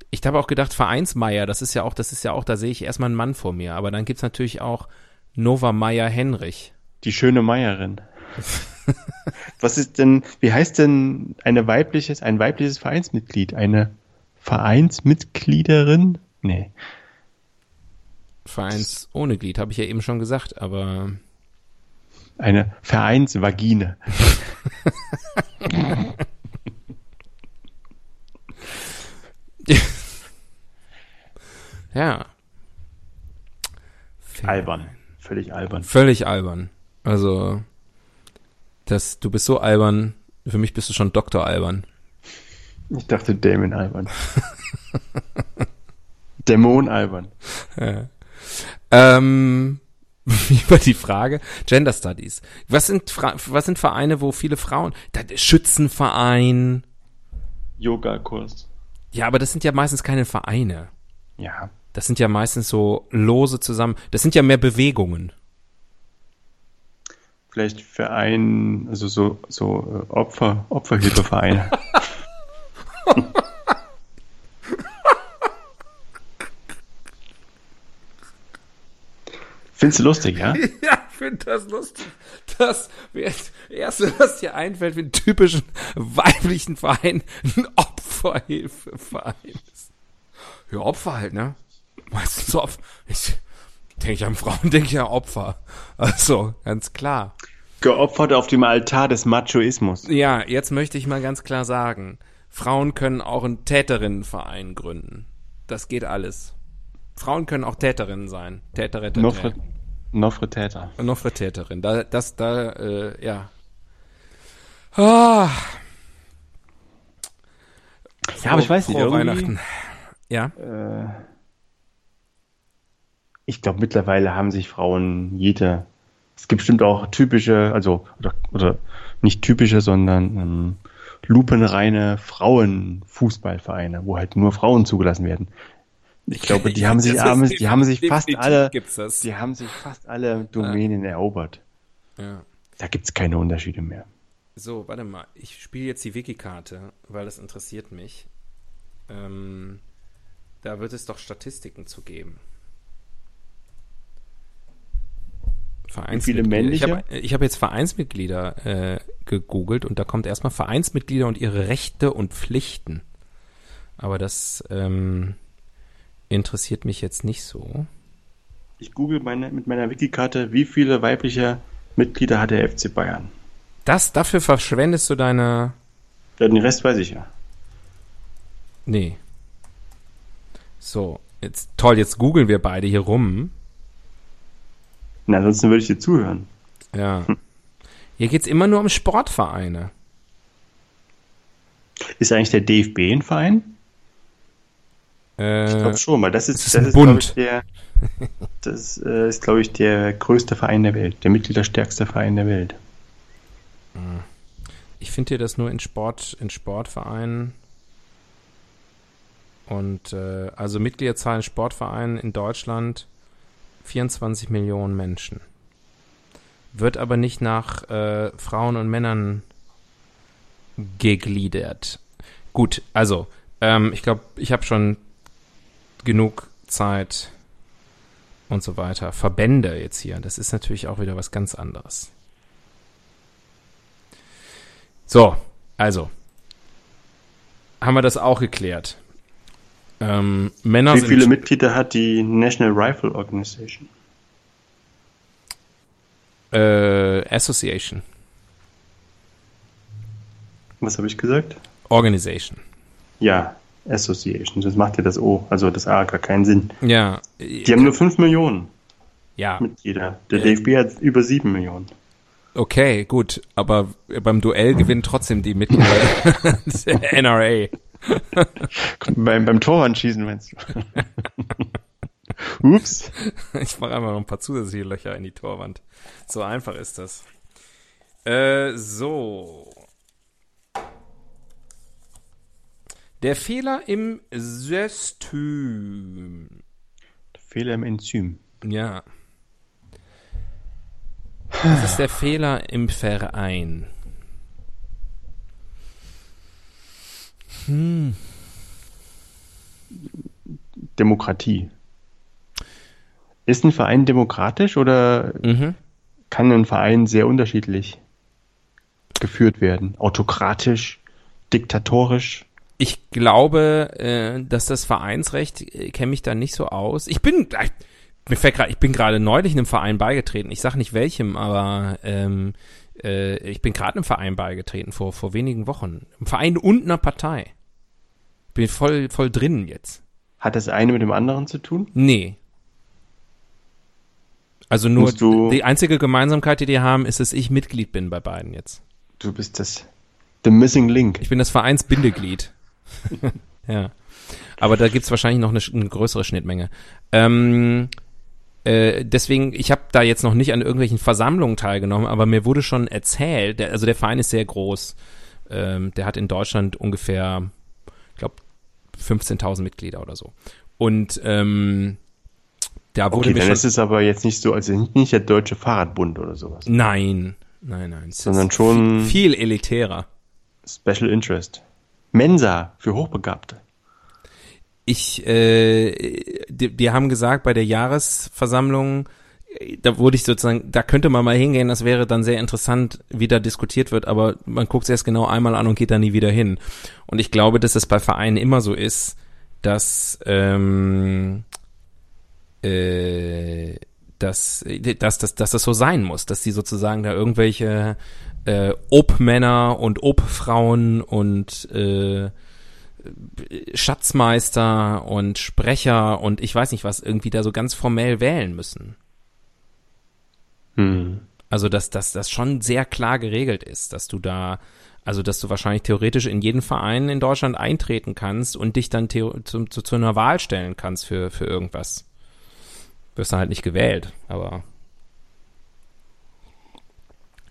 Ich habe auch gedacht, Vereinsmeier, das ist ja auch, das ist ja auch, da sehe ich erstmal einen Mann vor mir. Aber dann gibt's natürlich auch Nova Meyer Henrich. Die schöne Meierin. Was ist denn, wie heißt denn eine weibliches, ein weibliches Vereinsmitglied? Eine Vereinsmitgliederin? Nee. Vereins ohne Glied, habe ich ja eben schon gesagt, aber Eine Vereinsvagine. ja. Albern. Völlig albern. Völlig albern. Also, das, du bist so albern, für mich bist du schon Doktor albern. Ich dachte Damon albern. Dämon albern. Ähm, wie war die Frage? Gender Studies. Was sind, Fra was sind Vereine, wo viele Frauen, Schützenverein. Yoga-Kurs. Ja, aber das sind ja meistens keine Vereine. Ja. Das sind ja meistens so lose zusammen. Das sind ja mehr Bewegungen. Vielleicht Verein, also so, so äh, Opfer, Opferhilfevereine. Findest du lustig, ja? Ja, ich finde das lustig. Das wäre das Erste, was dir einfällt, wie einen typischen weiblichen Verein ein Opferhilfeverein ist. Ja, Opfer halt, ne? Meistens Opfer. Ich denke ich an Frauen, denke ich an Opfer. Also, ganz klar. Geopfert auf dem Altar des Machoismus. Ja, jetzt möchte ich mal ganz klar sagen, Frauen können auch einen Täterinnenverein gründen. Das geht alles. Frauen können auch Täterinnen sein. Täterinnen. Nofre, Nofre Täter. Nofre Täterin. Da, das, da, äh, ja. Ah. Ja, aber ich weiß nicht, irgendwie- Weihnachten. Ja. Ich glaube, mittlerweile haben sich Frauen jede. Es gibt bestimmt auch typische, also, oder, oder nicht typische, sondern ähm, lupenreine Frauenfußballvereine, wo halt nur Frauen zugelassen werden. Ich glaube, die haben sich, haben, die haben sich fast alle, die haben sich fast alle Domänen erobert. Ja. Da gibt's keine Unterschiede mehr. So, warte mal. Ich spiele jetzt die Wikikarte, weil das interessiert mich. Ähm, da wird es doch Statistiken zu geben. viele männliche? Ich habe hab jetzt Vereinsmitglieder äh, gegoogelt und da kommt erstmal Vereinsmitglieder und ihre Rechte und Pflichten. Aber das ähm, interessiert mich jetzt nicht so. Ich google meine, mit meiner Wikikarte, wie viele weibliche Mitglieder hat der FC Bayern? Das, dafür verschwendest du deine. Ja, den Rest weiß ich ja. Nee. So, jetzt toll, jetzt googeln wir beide hier rum. Na, ansonsten würde ich dir zuhören. Ja. Hier geht's immer nur um Sportvereine. Ist eigentlich der DFB ein Verein? Ich Äh, glaube schon, weil das ist, es ist das ist, Bund. ich, der, das äh, ist, glaube ich, der größte Verein der Welt, der mitgliederstärkste Verein der Welt. Ich finde hier das nur in Sport, in Sportvereinen. Und äh, also Mitgliederzahl in Sportvereinen in Deutschland 24 Millionen Menschen. Wird aber nicht nach äh, Frauen und Männern gegliedert. Gut, also ähm, ich glaube, ich habe schon genug Zeit und so weiter. Verbände jetzt hier, das ist natürlich auch wieder was ganz anderes. So, also haben wir das auch geklärt. Ähm, Männer Wie viele Mitglieder hat die National Rifle Organization? äh, Association, Was habe ich gesagt? Organization. Ja, Association. Das macht ja das O, also das A gar keinen Sinn. Ja, Die haben nur 5 Millionen ja, Mitglieder. Der Ja. DFB hat über 7 Millionen. Okay, gut, aber beim Duell gewinnen trotzdem die Mitglieder der NRA. beim, beim Torwandschießen meinst du? Ups. Ich mache einfach noch ein paar zusätzliche Löcher in die Torwand. So einfach ist das. Äh, so. Der Fehler im System. Fehler im Enzym. Ja. Was ist der Fehler im Verein? Hm. Demokratie. Ist ein Verein demokratisch oder mhm. kann ein Verein sehr unterschiedlich geführt werden? Autokratisch, diktatorisch? Ich glaube, äh, dass das Vereinsrecht äh, kenne mich da nicht so aus. Ich bin, mir fällt gerade, ich bin gerade neulich einem Verein beigetreten. Ich sage nicht welchem, aber ähm, äh, ich bin gerade einem Verein beigetreten vor vor wenigen Wochen. Im Verein und einer Partei. Bin voll voll drin jetzt. Hat das eine mit dem anderen zu tun? Nee. Also nur die einzige Gemeinsamkeit, die die haben, ist, dass ich Mitglied bin bei beiden jetzt. Du bist das The Missing Link. Ich bin das Vereinsbindeglied. ja. Aber da gibt's wahrscheinlich noch eine, eine größere Schnittmenge. Ähm, äh, deswegen, ich habe da jetzt noch nicht an irgendwelchen Versammlungen teilgenommen, aber mir wurde schon erzählt, der, also der Verein ist sehr groß. Ähm, der hat in Deutschland ungefähr, ich glaube, 15.000 Mitglieder oder so. Und ähm, da wurde okay, mir dann schon, ist es aber jetzt nicht so, also nicht der Deutsche Fahrradbund oder sowas. Nein, nein, nein. Sondern schon viel elitärer. Special Interest. Mensa für Hochbegabte ich, äh, die, die haben gesagt, bei der Jahresversammlung, da wurde ich sozusagen, da könnte man mal hingehen, das wäre dann sehr interessant, wie da diskutiert wird, aber man guckt es erst genau einmal an und geht da nie wieder hin. Und ich glaube, dass es bei Vereinen immer so ist, dass, ähm, äh, dass, dass, dass, dass das so sein muss, dass die sozusagen da irgendwelche äh, Obmänner und Obfrauen und äh, Schatzmeister und Sprecher und ich weiß nicht was irgendwie da so ganz formell wählen müssen. Hm. Also dass, dass das schon sehr klar geregelt ist, dass du da, also dass du wahrscheinlich theoretisch in jeden Verein in Deutschland eintreten kannst und dich dann zu, zu, zu einer Wahl stellen kannst für, für irgendwas. Wirst du halt nicht gewählt, aber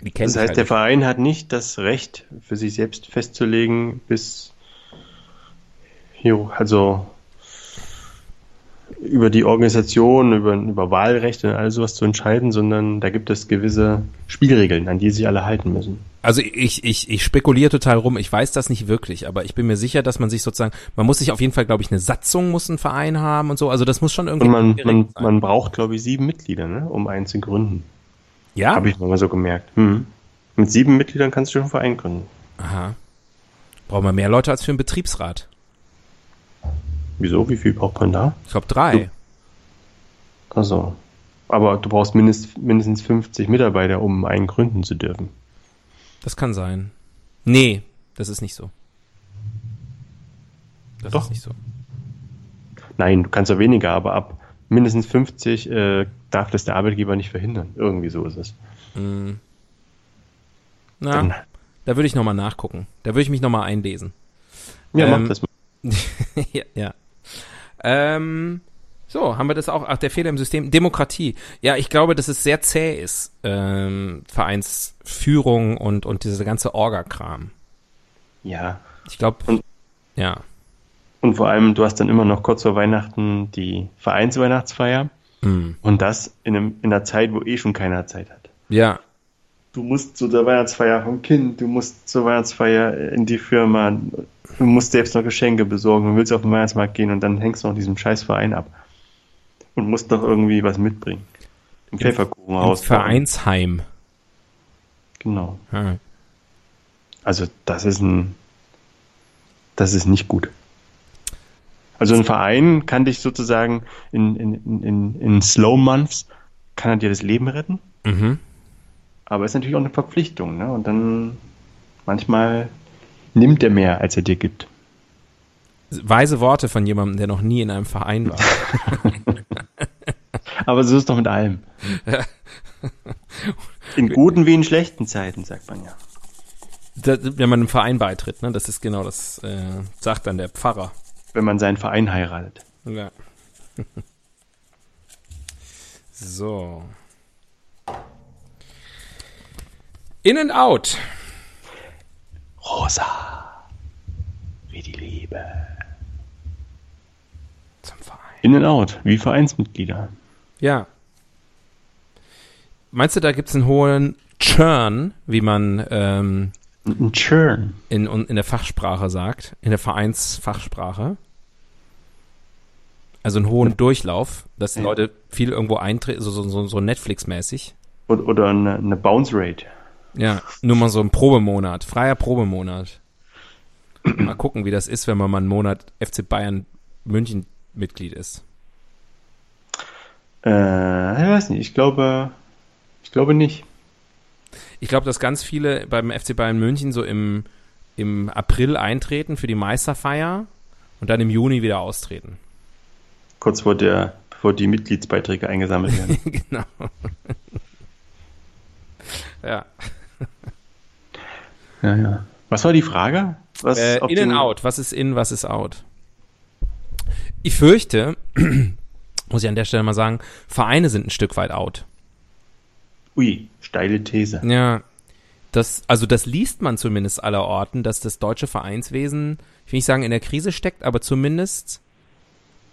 das heißt, halt der Verein hat nicht das Recht, für sich selbst festzulegen, bis hier, also über die Organisation, über, über Wahlrechte und all sowas zu entscheiden, sondern da gibt es gewisse Spielregeln, an die sich alle halten müssen. Also ich, ich, ich spekuliere total rum, ich weiß das nicht wirklich, aber ich bin mir sicher, dass man sich sozusagen, man muss sich auf jeden Fall, glaube ich, eine Satzung muss ein Verein haben und so, also das muss schon irgendwie. Und man, man, man braucht, glaube ich, sieben Mitglieder, ne, um einen zu gründen. Ja. Habe ich mal so gemerkt. Hm. Mit sieben Mitgliedern kannst du schon einen Verein gründen. Aha. Brauchen wir mehr Leute als für einen Betriebsrat. Wieso? Wie viel braucht man da? Ich glaube drei. Also. Aber du brauchst mindest, mindestens 50 Mitarbeiter, um einen gründen zu dürfen. Das kann sein. Nee, das ist nicht so. Das Doch. ist nicht so. Nein, du kannst ja weniger, aber ab mindestens 50 äh, darf das der Arbeitgeber nicht verhindern. Irgendwie so ist es. Mm. Na, Dann, da würde ich nochmal nachgucken. Da würde ich mich nochmal einlesen. Ja, ähm, mach das mal. ja, ja. Ähm, so, haben wir das auch? Ach, der Fehler im System. Demokratie. Ja, ich glaube, dass es sehr zäh ist. Ähm, Vereinsführung und, und diese ganze Orga-Kram. Ja. Ich glaube, ja. Und vor allem, du hast dann immer noch kurz vor Weihnachten die Vereinsweihnachtsfeier. Mhm. Und das in, einem, in einer Zeit, wo eh schon keiner Zeit hat. Ja. Du musst zu der Weihnachtsfeier vom Kind, du musst zur Weihnachtsfeier in die Firma, du musst selbst noch Geschenke besorgen, du willst auf den Weihnachtsmarkt gehen und dann hängst du noch diesen scheiß Verein ab. Und musst noch irgendwie was mitbringen. Im, Im Pfefferkuchenhaus. Im Vereinsheim. Genau. Hm. Also das ist ein, das ist nicht gut. Also ein Verein kann dich sozusagen in, in, in, in Slow Months, kann er dir das Leben retten. Mhm. Aber es ist natürlich auch eine Verpflichtung, ne? Und dann manchmal nimmt er mehr, als er dir gibt. Weise Worte von jemandem, der noch nie in einem Verein war. Aber so ist es doch mit allem. In guten wie in schlechten Zeiten, sagt man ja. Das, wenn man einem Verein beitritt, ne? Das ist genau das, äh, sagt dann der Pfarrer. Wenn man seinen Verein heiratet. Ja. so. In and Out. Rosa. Wie die Liebe. Zum Verein. In and Out, wie Vereinsmitglieder. Ja. meinst du, da gibt's einen hohen Churn, wie man ähm, Ein Churn. in, in der Fachsprache sagt, in der Vereinsfachsprache? Also einen hohen Durchlauf, dass die. Leute viel irgendwo eintreten, so, so, so, Netflix-mäßig. Oder, oder eine, eine Bounce Rate. Ja, nur mal so ein Probemonat, freier Probemonat. Mal gucken, wie das ist, wenn man mal einen Monat FC Bayern München Mitglied ist. Äh, ich weiß nicht, ich glaube, ich glaube nicht. Ich glaube, dass ganz viele beim FC Bayern München so im, im April eintreten für die Meisterfeier und dann im Juni wieder austreten. Kurz vor der, bevor die Mitgliedsbeiträge eingesammelt werden. genau. ja. ja, ja. Was war die Frage? Was Äh, in and out. Was ist in, was ist out? Ich fürchte, muss ich an der Stelle mal sagen, Vereine sind ein Stück weit out. Ui, steile These. Ja, das, also das liest man zumindest aller Orten, dass das deutsche Vereinswesen, ich will nicht sagen in der Krise steckt, aber zumindest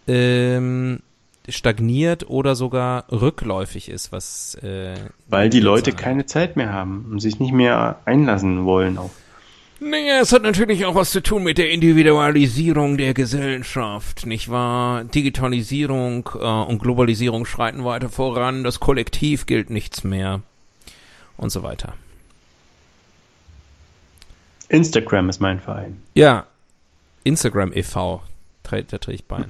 ähm, stagniert oder sogar rückläufig ist, was äh, Weil die Leute Zahlen. keine Zeit mehr haben und sich nicht mehr einlassen wollen auf. Naja, es hat natürlich auch was zu tun mit der Individualisierung der Gesellschaft, nicht wahr? Digitalisierung äh, und Globalisierung schreiten weiter voran, das Kollektiv gilt nichts mehr und so weiter. Instagram ist mein Verein. Ja, Instagram e.V., tre- da trete ich bei.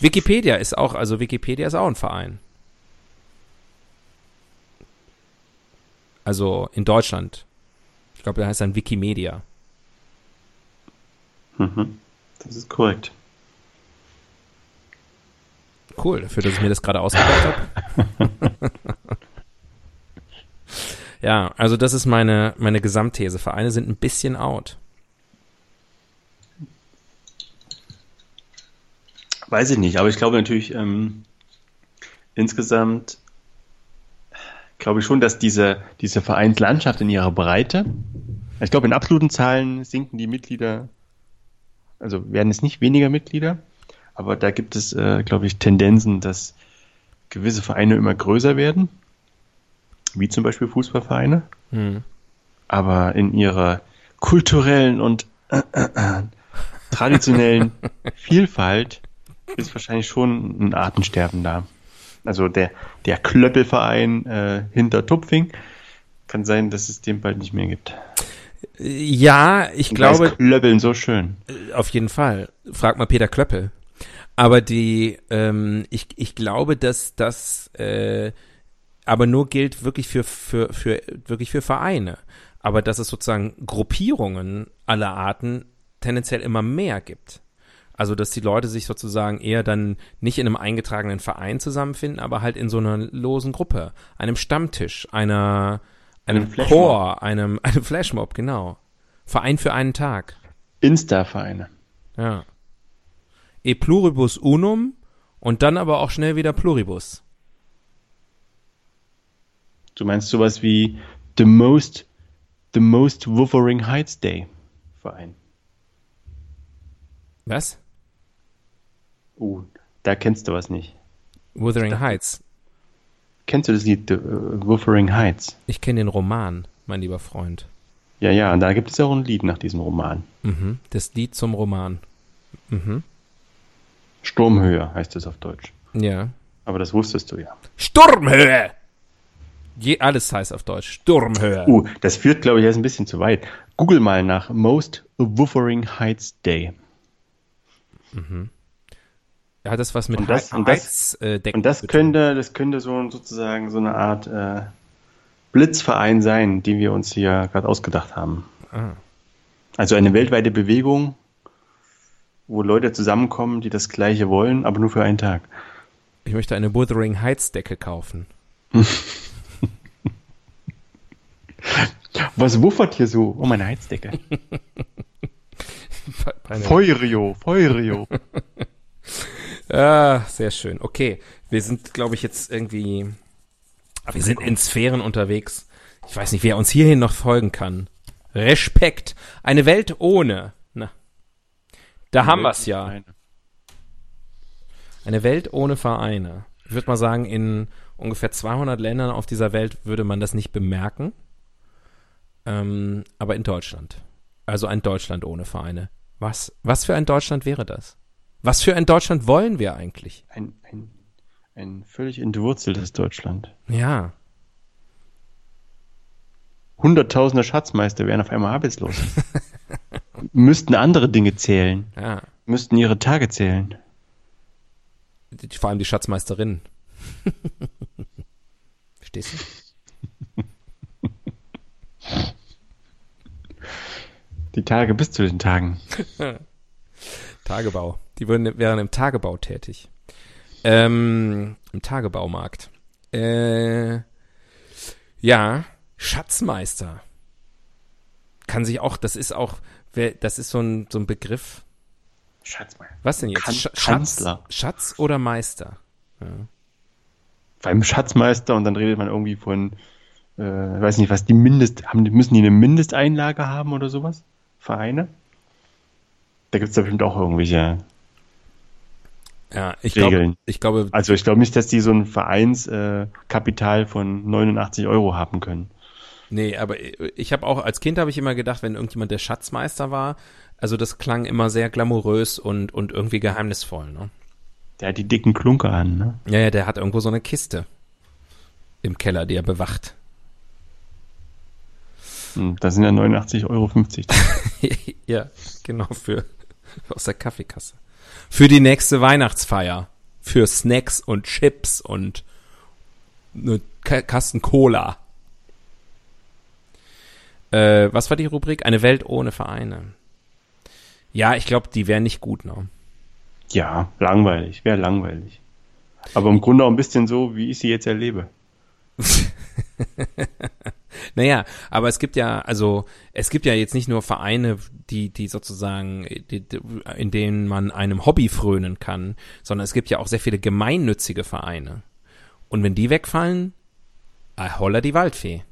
Wikipedia ist auch, also Wikipedia ist auch ein Verein. Also in Deutschland. Ich glaube, der heißt dann Wikimedia. Mhm. Das ist korrekt. Cool, dafür, dass ich mir das gerade ausgedacht habe. ja, also das ist meine, meine Gesamtthese. Vereine sind ein bisschen out. Weiß ich nicht, aber ich glaube natürlich ähm, insgesamt glaube ich schon, dass diese, diese Vereinslandschaft in ihrer Breite, ich glaube in absoluten Zahlen sinken die Mitglieder, also werden es nicht weniger Mitglieder, aber da gibt es, äh, glaube ich, Tendenzen, dass gewisse Vereine immer größer werden, wie zum Beispiel Fußballvereine, Hm. aber in ihrer kulturellen und äh, äh, äh, traditionellen Vielfalt ist wahrscheinlich schon ein Artensterben da. Also der, der Klöppelverein äh, hinter Tupfing kann sein, dass es den bald nicht mehr gibt. Ja, ich Und da ist glaube, Klöppeln so schön. Auf jeden Fall. Frag mal Peter Klöppel. Aber die, ähm, ich, ich glaube, dass das äh, aber nur gilt wirklich für, für, für, wirklich für Vereine. Aber dass es sozusagen Gruppierungen aller Arten tendenziell immer mehr gibt. Also, dass die Leute sich sozusagen eher dann nicht in einem eingetragenen Verein zusammenfinden, aber halt in so einer losen Gruppe, einem Stammtisch, einer, einem Flashmob. Chor, einem, einem Flashmob, genau. Verein für einen Tag. Insta-Vereine. Ja. E pluribus unum und dann aber auch schnell wieder pluribus. Du meinst sowas wie The Most, the most Wuthering Heights Day Verein. Was? Oh, da kennst du was nicht. Wuthering Heights. Kennst du das Lied The äh, Wuthering Heights? Ich kenne den Roman, mein lieber Freund. Ja, ja, und da gibt es auch ein Lied nach diesem Roman. Mhm. Das Lied zum Roman. Mhm. Sturmhöhe heißt es auf Deutsch. Ja. Aber das wusstest du ja. Sturmhöhe! Je, alles heißt auf Deutsch. Sturmhöhe. Uh, das führt, glaube ich, jetzt ein bisschen zu weit. Google mal nach Most Wuthering Heights Day. Hat das was mit Und das- Hei- und das- Heizdecken Und das könnte, das könnte so sozusagen so eine Art äh, Blitzverein sein, den wir uns hier gerade ausgedacht haben. Ah. Also eine weltweite Bewegung, wo Leute zusammenkommen, die das Gleiche wollen, aber nur für einen Tag. Ich möchte eine Wuthering Heights Decke kaufen. Was wuffert hier so? Oh, meine Heizdecke. Feurio, Feurio. Ah, sehr schön. Okay, wir sind, glaube ich, jetzt irgendwie, wir sind in Sphären unterwegs. Ich weiß nicht, wer uns hierhin noch folgen kann. Respekt. Eine Welt ohne. Na, da haben wir's ja. Eine Welt ohne Vereine. Ich würde mal sagen, in ungefähr 200 Ländern auf dieser Welt würde man das nicht bemerken. Ähm, aber in Deutschland. Also ein Deutschland ohne Vereine. Was, was für ein Deutschland wäre das? Was für ein Deutschland wollen wir eigentlich? Ein, ein, ein völlig entwurzeltes Deutschland. Ja. Hunderttausende Schatzmeister wären auf einmal arbeitslos. Müssten andere Dinge zählen. Ja. Müssten ihre Tage zählen. Vor allem die Schatzmeisterin. Verstehst du? Die Tage bis zu den Tagen. Tagebau. Die würden, wären im Tagebau tätig. Ähm, Im Tagebaumarkt. Äh, ja, Schatzmeister. Kann sich auch, das ist auch, das ist so ein, so ein Begriff. Schatzmeister. Was denn jetzt? Kan- Sch- Schatz, Kanzler. Schatz oder Meister? Beim Schatzmeister und dann redet man irgendwie von, äh, weiß nicht was, die Mindest, haben, müssen die eine Mindesteinlage haben oder sowas? Vereine? Da gibt es da bestimmt auch irgendwelche. Ja, ich glaube, Regeln. ich glaube, Also ich glaube nicht, dass die so ein Vereinskapital äh, von 89 Euro haben können. nee, aber ich habe auch, als Kind habe ich immer gedacht, wenn irgendjemand der Schatzmeister war, also das klang immer sehr glamourös und, und irgendwie geheimnisvoll, ne? Der hat die dicken Klunker an, ne? Ja, ja, der hat irgendwo so eine Kiste im Keller, die er bewacht. Und da sind ja 89,50 Euro. ja, genau, für aus der Kaffeekasse. Für die nächste Weihnachtsfeier. Für Snacks und Chips und eine Ka Kasten Cola. Äh, was war die Rubrik? Eine Welt ohne Vereine. Ja, ich glaube, die wäre nicht gut, ne? Ja, langweilig, wäre langweilig. Aber im Grunde auch ein bisschen so, wie ich sie jetzt erlebe. Naja, aber es gibt ja, also es gibt ja jetzt nicht nur Vereine, die, die sozusagen, die, in denen man einem Hobby frönen kann, sondern es gibt ja auch sehr viele gemeinnützige Vereine. Und wenn die wegfallen, ah, holla die Waldfee.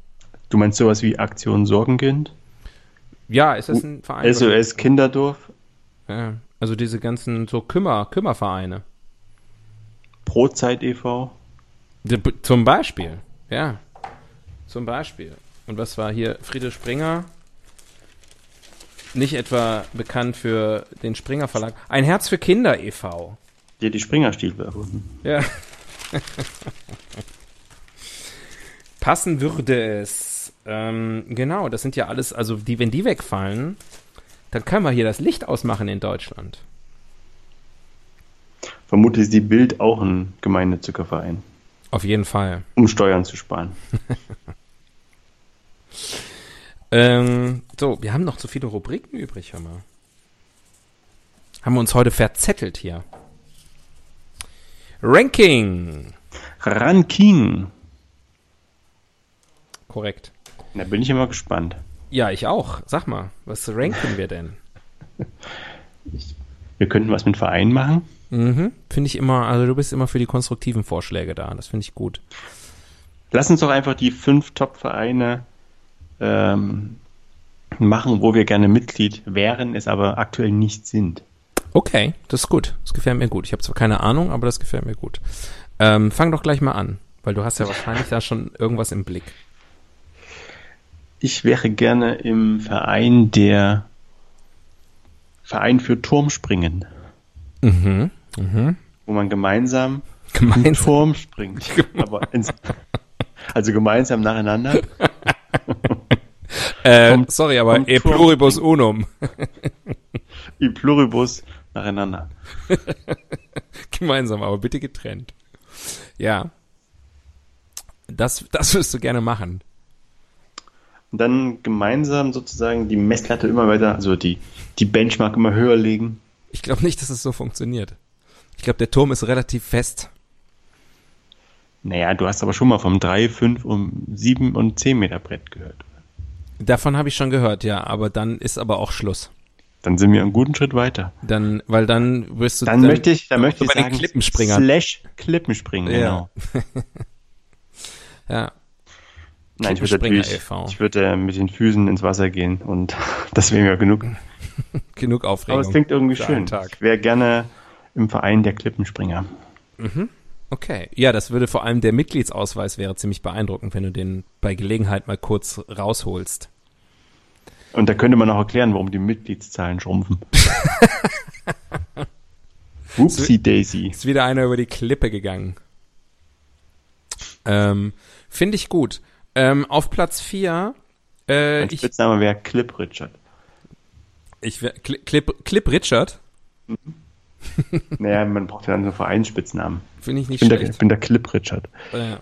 Du meinst sowas wie Aktion Sorgenkind? Ja, ist das ein Verein? SOS Kinderdorf? Ja, also diese ganzen so Kümmer, Kümmervereine. Brotzeit e.V.? Zum Beispiel, ja. Zum Beispiel. Und was war hier? Friede Springer. Nicht etwa bekannt für den Springer Verlag. Ein Herz für Kinder e.V. Die hat die Springerstiefel erfunden. Ja. Passen würde es. Ähm, genau, das sind ja alles, also die, wenn die wegfallen, dann können wir hier das Licht ausmachen in Deutschland. Vermutlich ist die Bild auch ein gemeinnütziger Verein, Auf jeden Fall. um Steuern zu sparen. Ähm, so, wir haben noch zu viele Rubriken übrig, hör mal. Haben wir uns heute verzettelt hier. Ranking. Ranking. Korrekt. Da bin ich immer gespannt. Ja, ich auch. Sag mal, was ranken wir denn? Wir könnten was mit Vereinen machen. Mhm. Finde ich immer, also du bist immer für die konstruktiven Vorschläge da. Das finde ich gut. Lass uns doch einfach die fünf Top-Vereine ähm, machen, wo wir gerne Mitglied wären, es aber aktuell nicht sind. Okay, das ist gut. Das gefällt mir gut. Ich habe zwar keine Ahnung, aber das gefällt mir gut. Ähm, fang doch gleich mal an, weil du hast ja wahrscheinlich da schon irgendwas im Blick. Ich wäre gerne im Verein der Verein für Turmspringen, Mhm. Mhm. wo man gemeinsam Gemeinsam. Turm springt. Aber ins, also gemeinsam nacheinander. Äh, Vom- sorry, aber e pluribus unum. Im Pluribus nacheinander. Gemeinsam, aber bitte getrennt. Ja. Das, das wirst du gerne machen. Und dann gemeinsam sozusagen die Messlatte immer weiter, also die, die Benchmark immer höher legen. Ich glaube nicht, dass es so funktioniert. Ich glaube, der Turm ist relativ fest. Naja, du hast aber schon mal vom 3, 5 und 7 und 10 Meter Brett gehört. Davon habe ich schon gehört, ja, aber dann ist aber auch Schluss. Dann sind wir einen guten Schritt weiter. Dann, weil dann wirst du Dann, möchte ich, dann möchte ich bei den sagen, Klippenspringern. slash Klippenspringen, Ja. genau. ja, Nein, ich würde Klippenspringer natürlich, e.V.. ich würde mit den Füßen ins Wasser gehen und das wäre mir genug. genug Aufregung. Aber es klingt irgendwie schön. Ich wäre gerne im Verein der Klippenspringer. Okay, ja, das würde vor allem der Mitgliedsausweis wäre ziemlich beeindruckend, wenn du den bei Gelegenheit mal kurz rausholst. Und da könnte man auch erklären, warum die Mitgliedszahlen schrumpfen. Whoopsie Daisy. Ist wieder einer über die Klippe gegangen. Ähm, Finde ich gut. Ähm, auf Platz 4 äh, Mein Spitzname wäre Clip Richard. ich wär- Cli- Clip, Clip Richard. Naja, man braucht ja dann so Vereinsspitznamen. Finde ich Ich nicht bin, der, schlecht. ich bin der Clip Richard. Ja.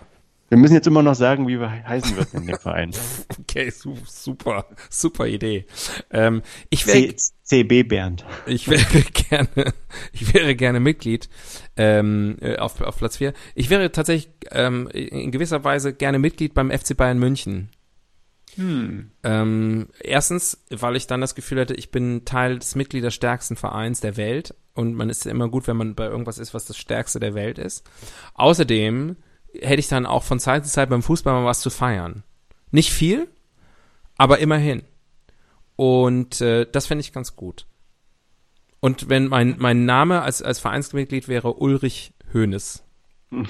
Wir müssen jetzt immer noch sagen, wie wir he- heißen würden in dem Verein. Okay, su super, super Idee. Ähm, ich wäre C CB Bernd. Ich wäre gerne, ich wäre gerne Mitglied ähm, äh, auf, auf Platz 4. Ich wäre tatsächlich ähm, in gewisser Weise gerne Mitglied beim FC Bayern München. Ähm, erstens, weil ich dann das Gefühl hätte, ich bin Teil des mitgliederstärksten Vereins der Welt und man ist ja immer gut, wenn man bei irgendwas ist, was das stärkste der Welt ist. Außerdem hätte ich dann auch von Zeit zu Zeit beim Fußball mal was zu feiern. Nicht viel, aber immerhin. Und äh, das fände ich ganz gut. Und wenn mein, mein Name als, als Vereinsmitglied wäre Ulrich Hoeneß.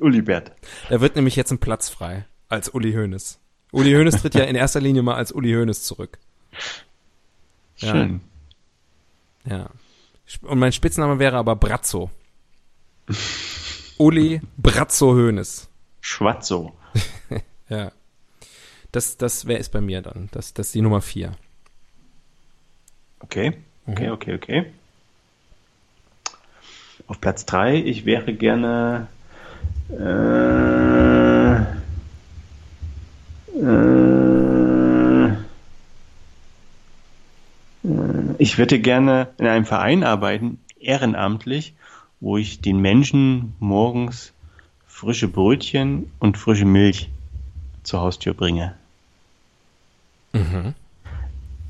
Uli Bert. Da wird nämlich jetzt ein Platz frei als Uli Hoeneß. Uli Hoeneß tritt ja in erster Linie mal als Uli Hoeneß zurück. Ja. Schön. Ja. Und mein Spitzname wäre aber Brazzo. Uli Brazzo Hoeneß. Schwatzo. Ja. Das, das wäre es bei mir dann. Das, das ist die Nummer vier. Okay, okay, okay, okay. Auf Platz 3, ich wäre gerne. Äh, äh, äh, ich würde gerne in einem Verein arbeiten, ehrenamtlich, wo ich den Menschen morgens frische Brötchen und frische Milch zur Haustür bringe.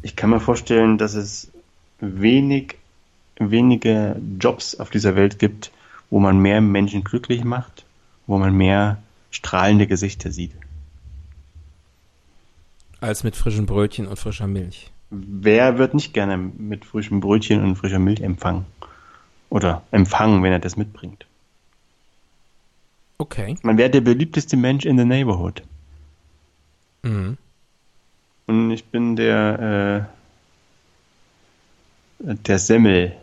Ich kann mir vorstellen, dass es wenig, wenige Jobs auf dieser Welt gibt, wo man mehr Menschen glücklich macht, wo man mehr strahlende Gesichter sieht. Als mit frischen Brötchen und frischer Milch. Wer wird nicht gerne mit frischem Brötchen und frischer Milch empfangen? Oder empfangen, wenn er das mitbringt? Okay. Man wäre der beliebteste Mensch in the neighborhood. Mhm. Und ich bin der, äh, der Semmel.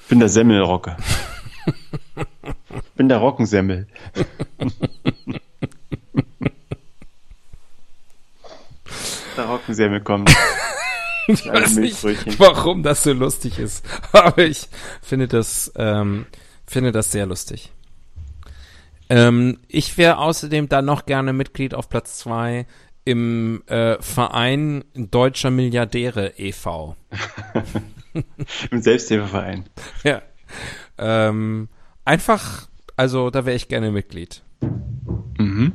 Ich bin der Semmelrocker. Ich bin der Rockensemmel. Rockensemmel kommt. Ich weiß nicht, warum das so lustig ist, aber ich finde das, ähm, finde das sehr lustig. Ähm, ich wäre außerdem dann noch gerne Mitglied auf Platz zwei im äh, Verein Deutscher Milliardäre e.V. Im Selbsthilfeverein. Ja. Ähm, einfach, also da wäre ich gerne Mitglied. Mhm.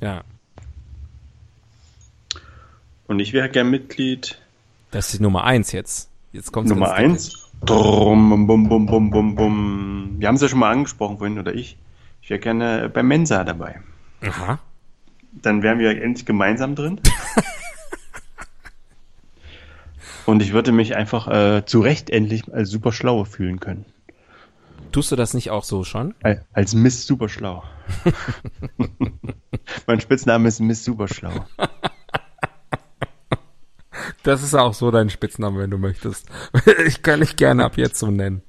Ja. Und ich wäre gern Mitglied Das ist die Nummer eins jetzt. Jetzt kommt Nummer eins. Drum, bum, bum, bum, bum, bum. Wir haben es ja schon mal angesprochen vorhin, oder ich. Ich wäre gerne bei Mensa dabei. Aha. Dann wären wir endlich gemeinsam drin. Und ich würde mich einfach äh, zu Recht endlich als super schlau fühlen können. Tust du das nicht auch so schon? Al- Als Miss Superschlau. mein Spitzname ist Miss Superschlau. Das ist auch so dein Spitzname, wenn du möchtest. Ich kann dich gerne ab jetzt so nennen.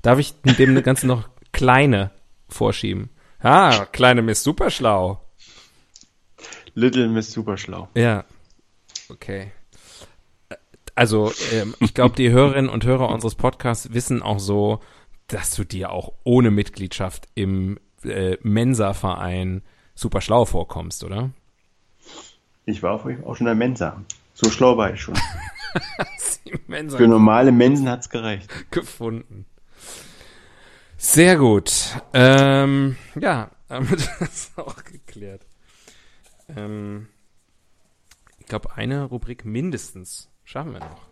Darf ich dem Ganzen noch kleine vorschieben? Ah, kleine Miss Superschlau. Little Miss Superschlau. Ja. Okay. Also, ähm, ich glaube, die Hörerinnen und Hörer unseres Podcasts wissen auch so, dass du dir auch ohne Mitgliedschaft im äh, Mensa-Verein super schlau vorkommst, oder? Ich war auf auch schon in der Mensa. So schlau war ich schon. Für normale Mensen hat's gereicht. gefunden. Sehr gut. Ähm, ja, damit ist auch geklärt. Ähm, ich glaube, eine Rubrik mindestens schaffen wir noch.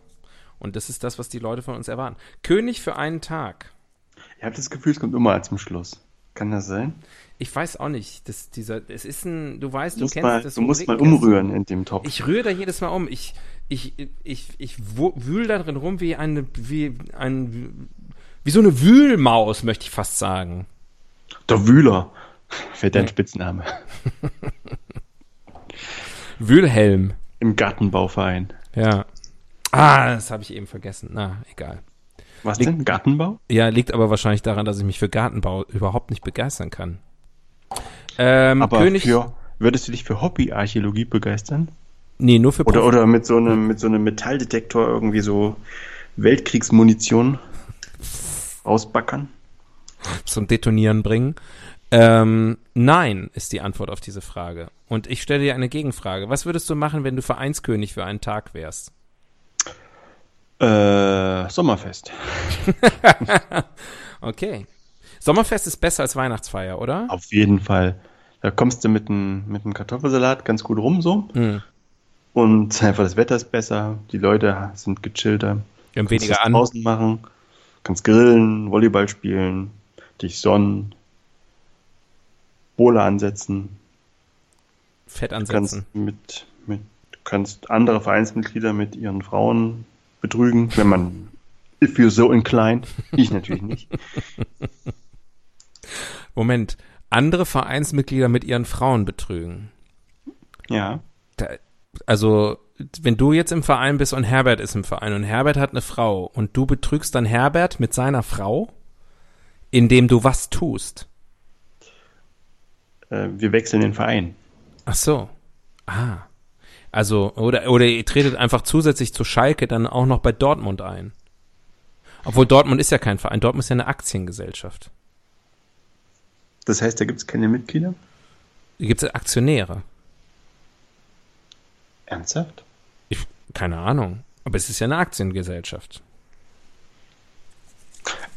Und das ist das, was die Leute von uns erwarten. König für einen Tag. Ich habe das Gefühl, es kommt immer zum Schluss. Kann das sein? Ich weiß auch nicht. Das, dieser, es ist ein, du weißt, Du du kennst mal, das du musst mal umrühren in dem Topf. Ich rühre da jedes Mal um. Ich, ich, ich, ich wu- wühl da drin rum wie eine, wie ein Wie so eine Wühlmaus, möchte ich fast sagen. Der Wühler. Wäre dein Spitzname. Wühlhelm. Im Gartenbauverein. Ja. Ah, das habe ich eben vergessen. Na, egal. Was Liegt- denn? Gartenbau? Ja, liegt aber wahrscheinlich daran, dass ich mich für Gartenbau überhaupt nicht begeistern kann. Ähm, Aber König. für, würdest du dich für Hobbyarchäologie begeistern? nee, nur für Oder, Profi- oder mit so einem, mit so einem Metalldetektor irgendwie so Weltkriegsmunition ausbackern? zum Detonieren bringen. Ähm, nein, ist die Antwort auf diese Frage. Und ich stelle dir eine Gegenfrage. Was würdest du machen, wenn du Vereinskönig für einen Tag wärst? Äh, Sommerfest. Okay. Sommerfest ist besser als Weihnachtsfeier, oder? Auf jeden Fall. Da kommst du mit einem mit einem Kartoffelsalat ganz gut rum so. Hm. Und einfach das Wetter ist besser, die Leute sind gechillter. Wir haben Kannst weniger das an. draußen machen, kannst grillen, Volleyball spielen, dich sonnen, Bowler ansetzen, Fett ansetzen. kannst mit, mit du kannst andere Vereinsmitglieder mit ihren Frauen betrügen, wenn man if you're so inclined. Ich natürlich nicht. Moment. Andere Vereinsmitglieder mit ihren Frauen betrügen. Ja. Da, also, wenn du jetzt im Verein bist und Herbert ist im Verein und Herbert hat eine Frau und du betrügst dann Herbert mit seiner Frau, indem du was tust. Äh, wir wechseln den Verein. Ach so. Ah. Also, oder, oder ihr tretet einfach zusätzlich zu Schalke dann auch noch bei Dortmund ein. Obwohl Dortmund ist ja kein Verein, Dortmund ist ja eine Aktiengesellschaft. Das heißt, da gibt es keine Mitglieder? Hier gibt es Aktionäre. Ernsthaft? Ich, keine Ahnung. Aber es ist ja eine Aktiengesellschaft.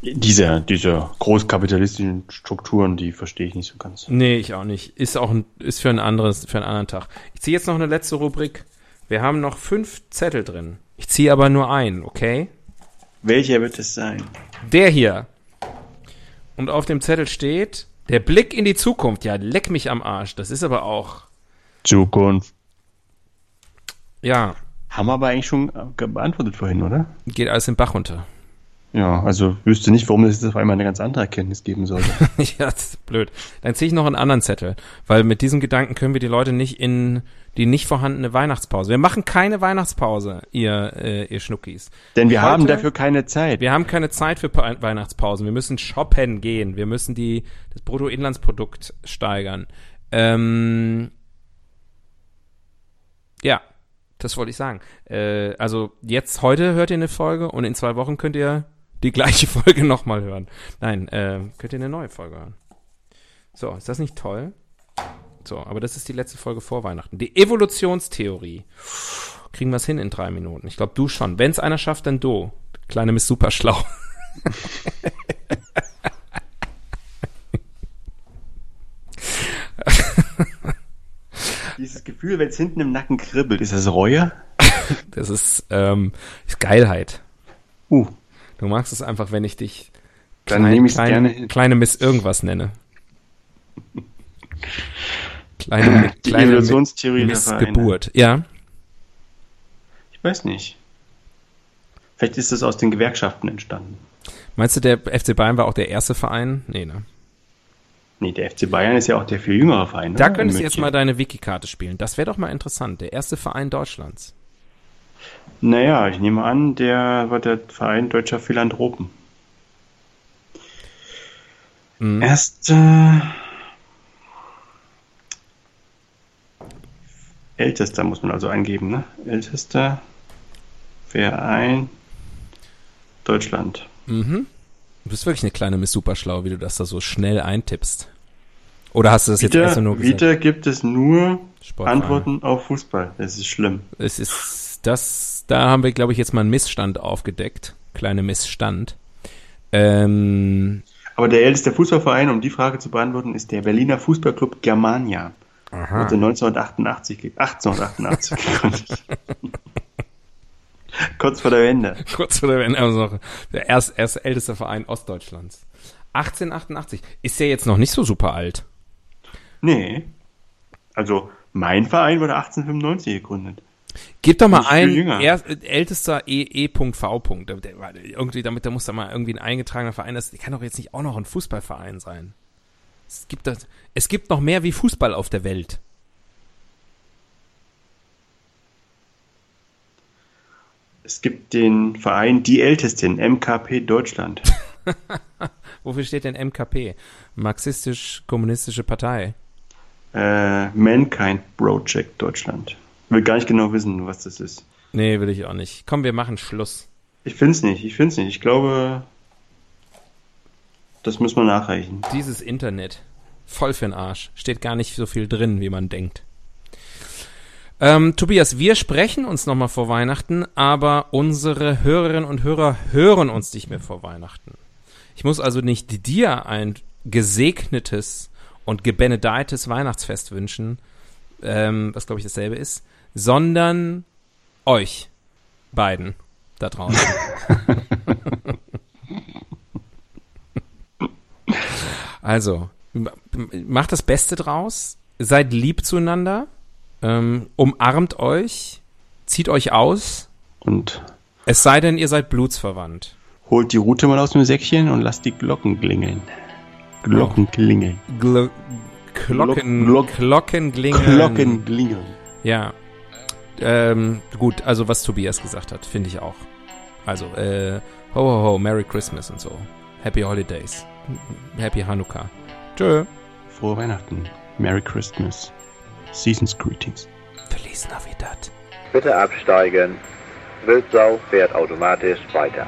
Diese, diese großkapitalistischen Strukturen, die verstehe ich nicht so ganz. Nee, ich auch nicht. Ist auch ein, ist für ein anderes, für einen anderen Tag. Ich ziehe jetzt noch eine letzte Rubrik. Wir haben noch fünf Zettel drin. Ich ziehe aber nur einen, okay? Welcher wird es sein? Der hier. Und auf dem Zettel steht, der Blick in die Zukunft. Ja, leck mich am Arsch. Das ist aber auch, Zukunft. ja, Haben wir aber eigentlich schon äh, beantwortet vorhin, oder? geht alles im Bach runter. Ja, also wüsste nicht, warum es jetzt auf einmal eine ganz andere Erkenntnis geben sollte. ja, das ist blöd. Dann ziehe ich noch einen anderen Zettel, weil mit diesem Gedanken können wir die Leute nicht in die nicht vorhandene Weihnachtspause. Wir machen keine Weihnachtspause, ihr, äh, ihr Schnuckis. Denn wir Heute- haben dafür keine Zeit. Wir haben keine Zeit für Pa- Weihnachtspausen. Wir müssen shoppen gehen. Wir müssen die, das Bruttoinlandsprodukt steigern. Ähm, ja, das wollte ich sagen. Äh, also jetzt, heute hört ihr eine Folge und in zwei Wochen könnt ihr die gleiche Folge nochmal hören. Nein, äh, könnt ihr eine neue Folge hören. So, ist das nicht toll? So, aber das ist die letzte Folge vor Weihnachten. Die Evolutionstheorie. Kriegen wir es hin in drei Minuten? Ich glaube, du schon. Wenn es einer schafft, dann du. Kleine Miss super schlau. Dieses Gefühl, wenn es hinten im Nacken kribbelt, ist das Reue? Das ist, ähm, ist Geilheit. Uh, Du magst es einfach, wenn ich dich Dann nehme klein, gerne hin. kleine Miss irgendwas nenne. Kleine, die kleine Evolutionstheorie der Miss Vereine. Geburt. Ja, Ich weiß nicht. Vielleicht ist es aus den Gewerkschaften entstanden. meinst du, der FC Bayern war auch der erste Verein? Nee, ne? Nee, der FC Bayern ist ja auch der viel jüngere Verein. Da oder? könntest In du jetzt mal deine Wiki-Karte spielen. Das wäre doch mal interessant. Der erste Verein Deutschlands. Naja, ich nehme an, der war der Verein Deutscher Philanthropen. Mhm. Erster. Ältester muss man also eingeben, ne? Ältester Verein Deutschland. Mhm. Du bist wirklich eine kleine Miss Superschlau, wie du das da so schnell eintippst. Oder hast du das jetzt Wieder, erst nur gesagt? wieder gibt es nur Sportverein. Antworten auf Fußball. Das ist schlimm. Es ist das, da haben wir, glaube ich, jetzt mal einen Missstand aufgedeckt. Kleine Missstand. Ähm, Aber der älteste Fußballverein, um die Frage zu beantworten, ist der Berliner Fußballclub Germania. aha. Wurde 1988, ge- 1888 gegründet. Kurz vor der Wende. Kurz vor der Wende, also der erst, erst älteste Verein Ostdeutschlands. 1888. Ist ja jetzt noch nicht so super alt. Nee. Also, mein Verein wurde 1895 gegründet. Gib doch mal ein er, ältester E. E.V. Der- der- warte, Irgendwie, damit, da muss da mal irgendwie ein eingetragener Verein, das kann doch jetzt nicht auch noch ein Fußballverein sein. Es gibt das, es gibt noch mehr wie Fußball auf der Welt. Es gibt den Verein Die Ältesten, MKP Deutschland. Wofür steht denn MKP? Marxistisch-kommunistische Partei. Äh, Mankind Project Deutschland. Will gar nicht genau wissen, was das ist. Nee, will ich auch nicht. Komm, wir machen Schluss. Ich find's nicht, ich find's nicht. Ich glaube, das müssen wir nachreichen. Dieses Internet. Voll für'n Arsch. Steht gar nicht so viel drin, wie man denkt. Ähm, Tobias, wir sprechen uns nochmal vor Weihnachten, aber unsere Hörerinnen und Hörer hören uns nicht mehr vor Weihnachten. Ich muss also nicht dir ein gesegnetes und gebenedeites Weihnachtsfest wünschen, ähm, was glaube ich dasselbe ist, sondern euch beiden da draußen. Also, macht das Beste draus, seid lieb zueinander, ähm, umarmt euch, zieht euch aus, Und es sei denn, ihr seid blutsverwandt. holt die Route mal aus dem Säckchen und lasst die Glocken klingeln. Glocken klingeln. Gl Glocken, Glock- Glocken klingeln. Glocken klingeln. Ja. Ähm, gut, also was Tobias gesagt hat, finde ich auch. Also, äh, ho ho ho, Merry Christmas und so. Happy Holidays. Happy Hanukkah. Tschö. Frohe Weihnachten. Merry Christmas. Seasons Greetings. Feliz Navidad. Bitte absteigen. Wildsau fährt automatisch weiter.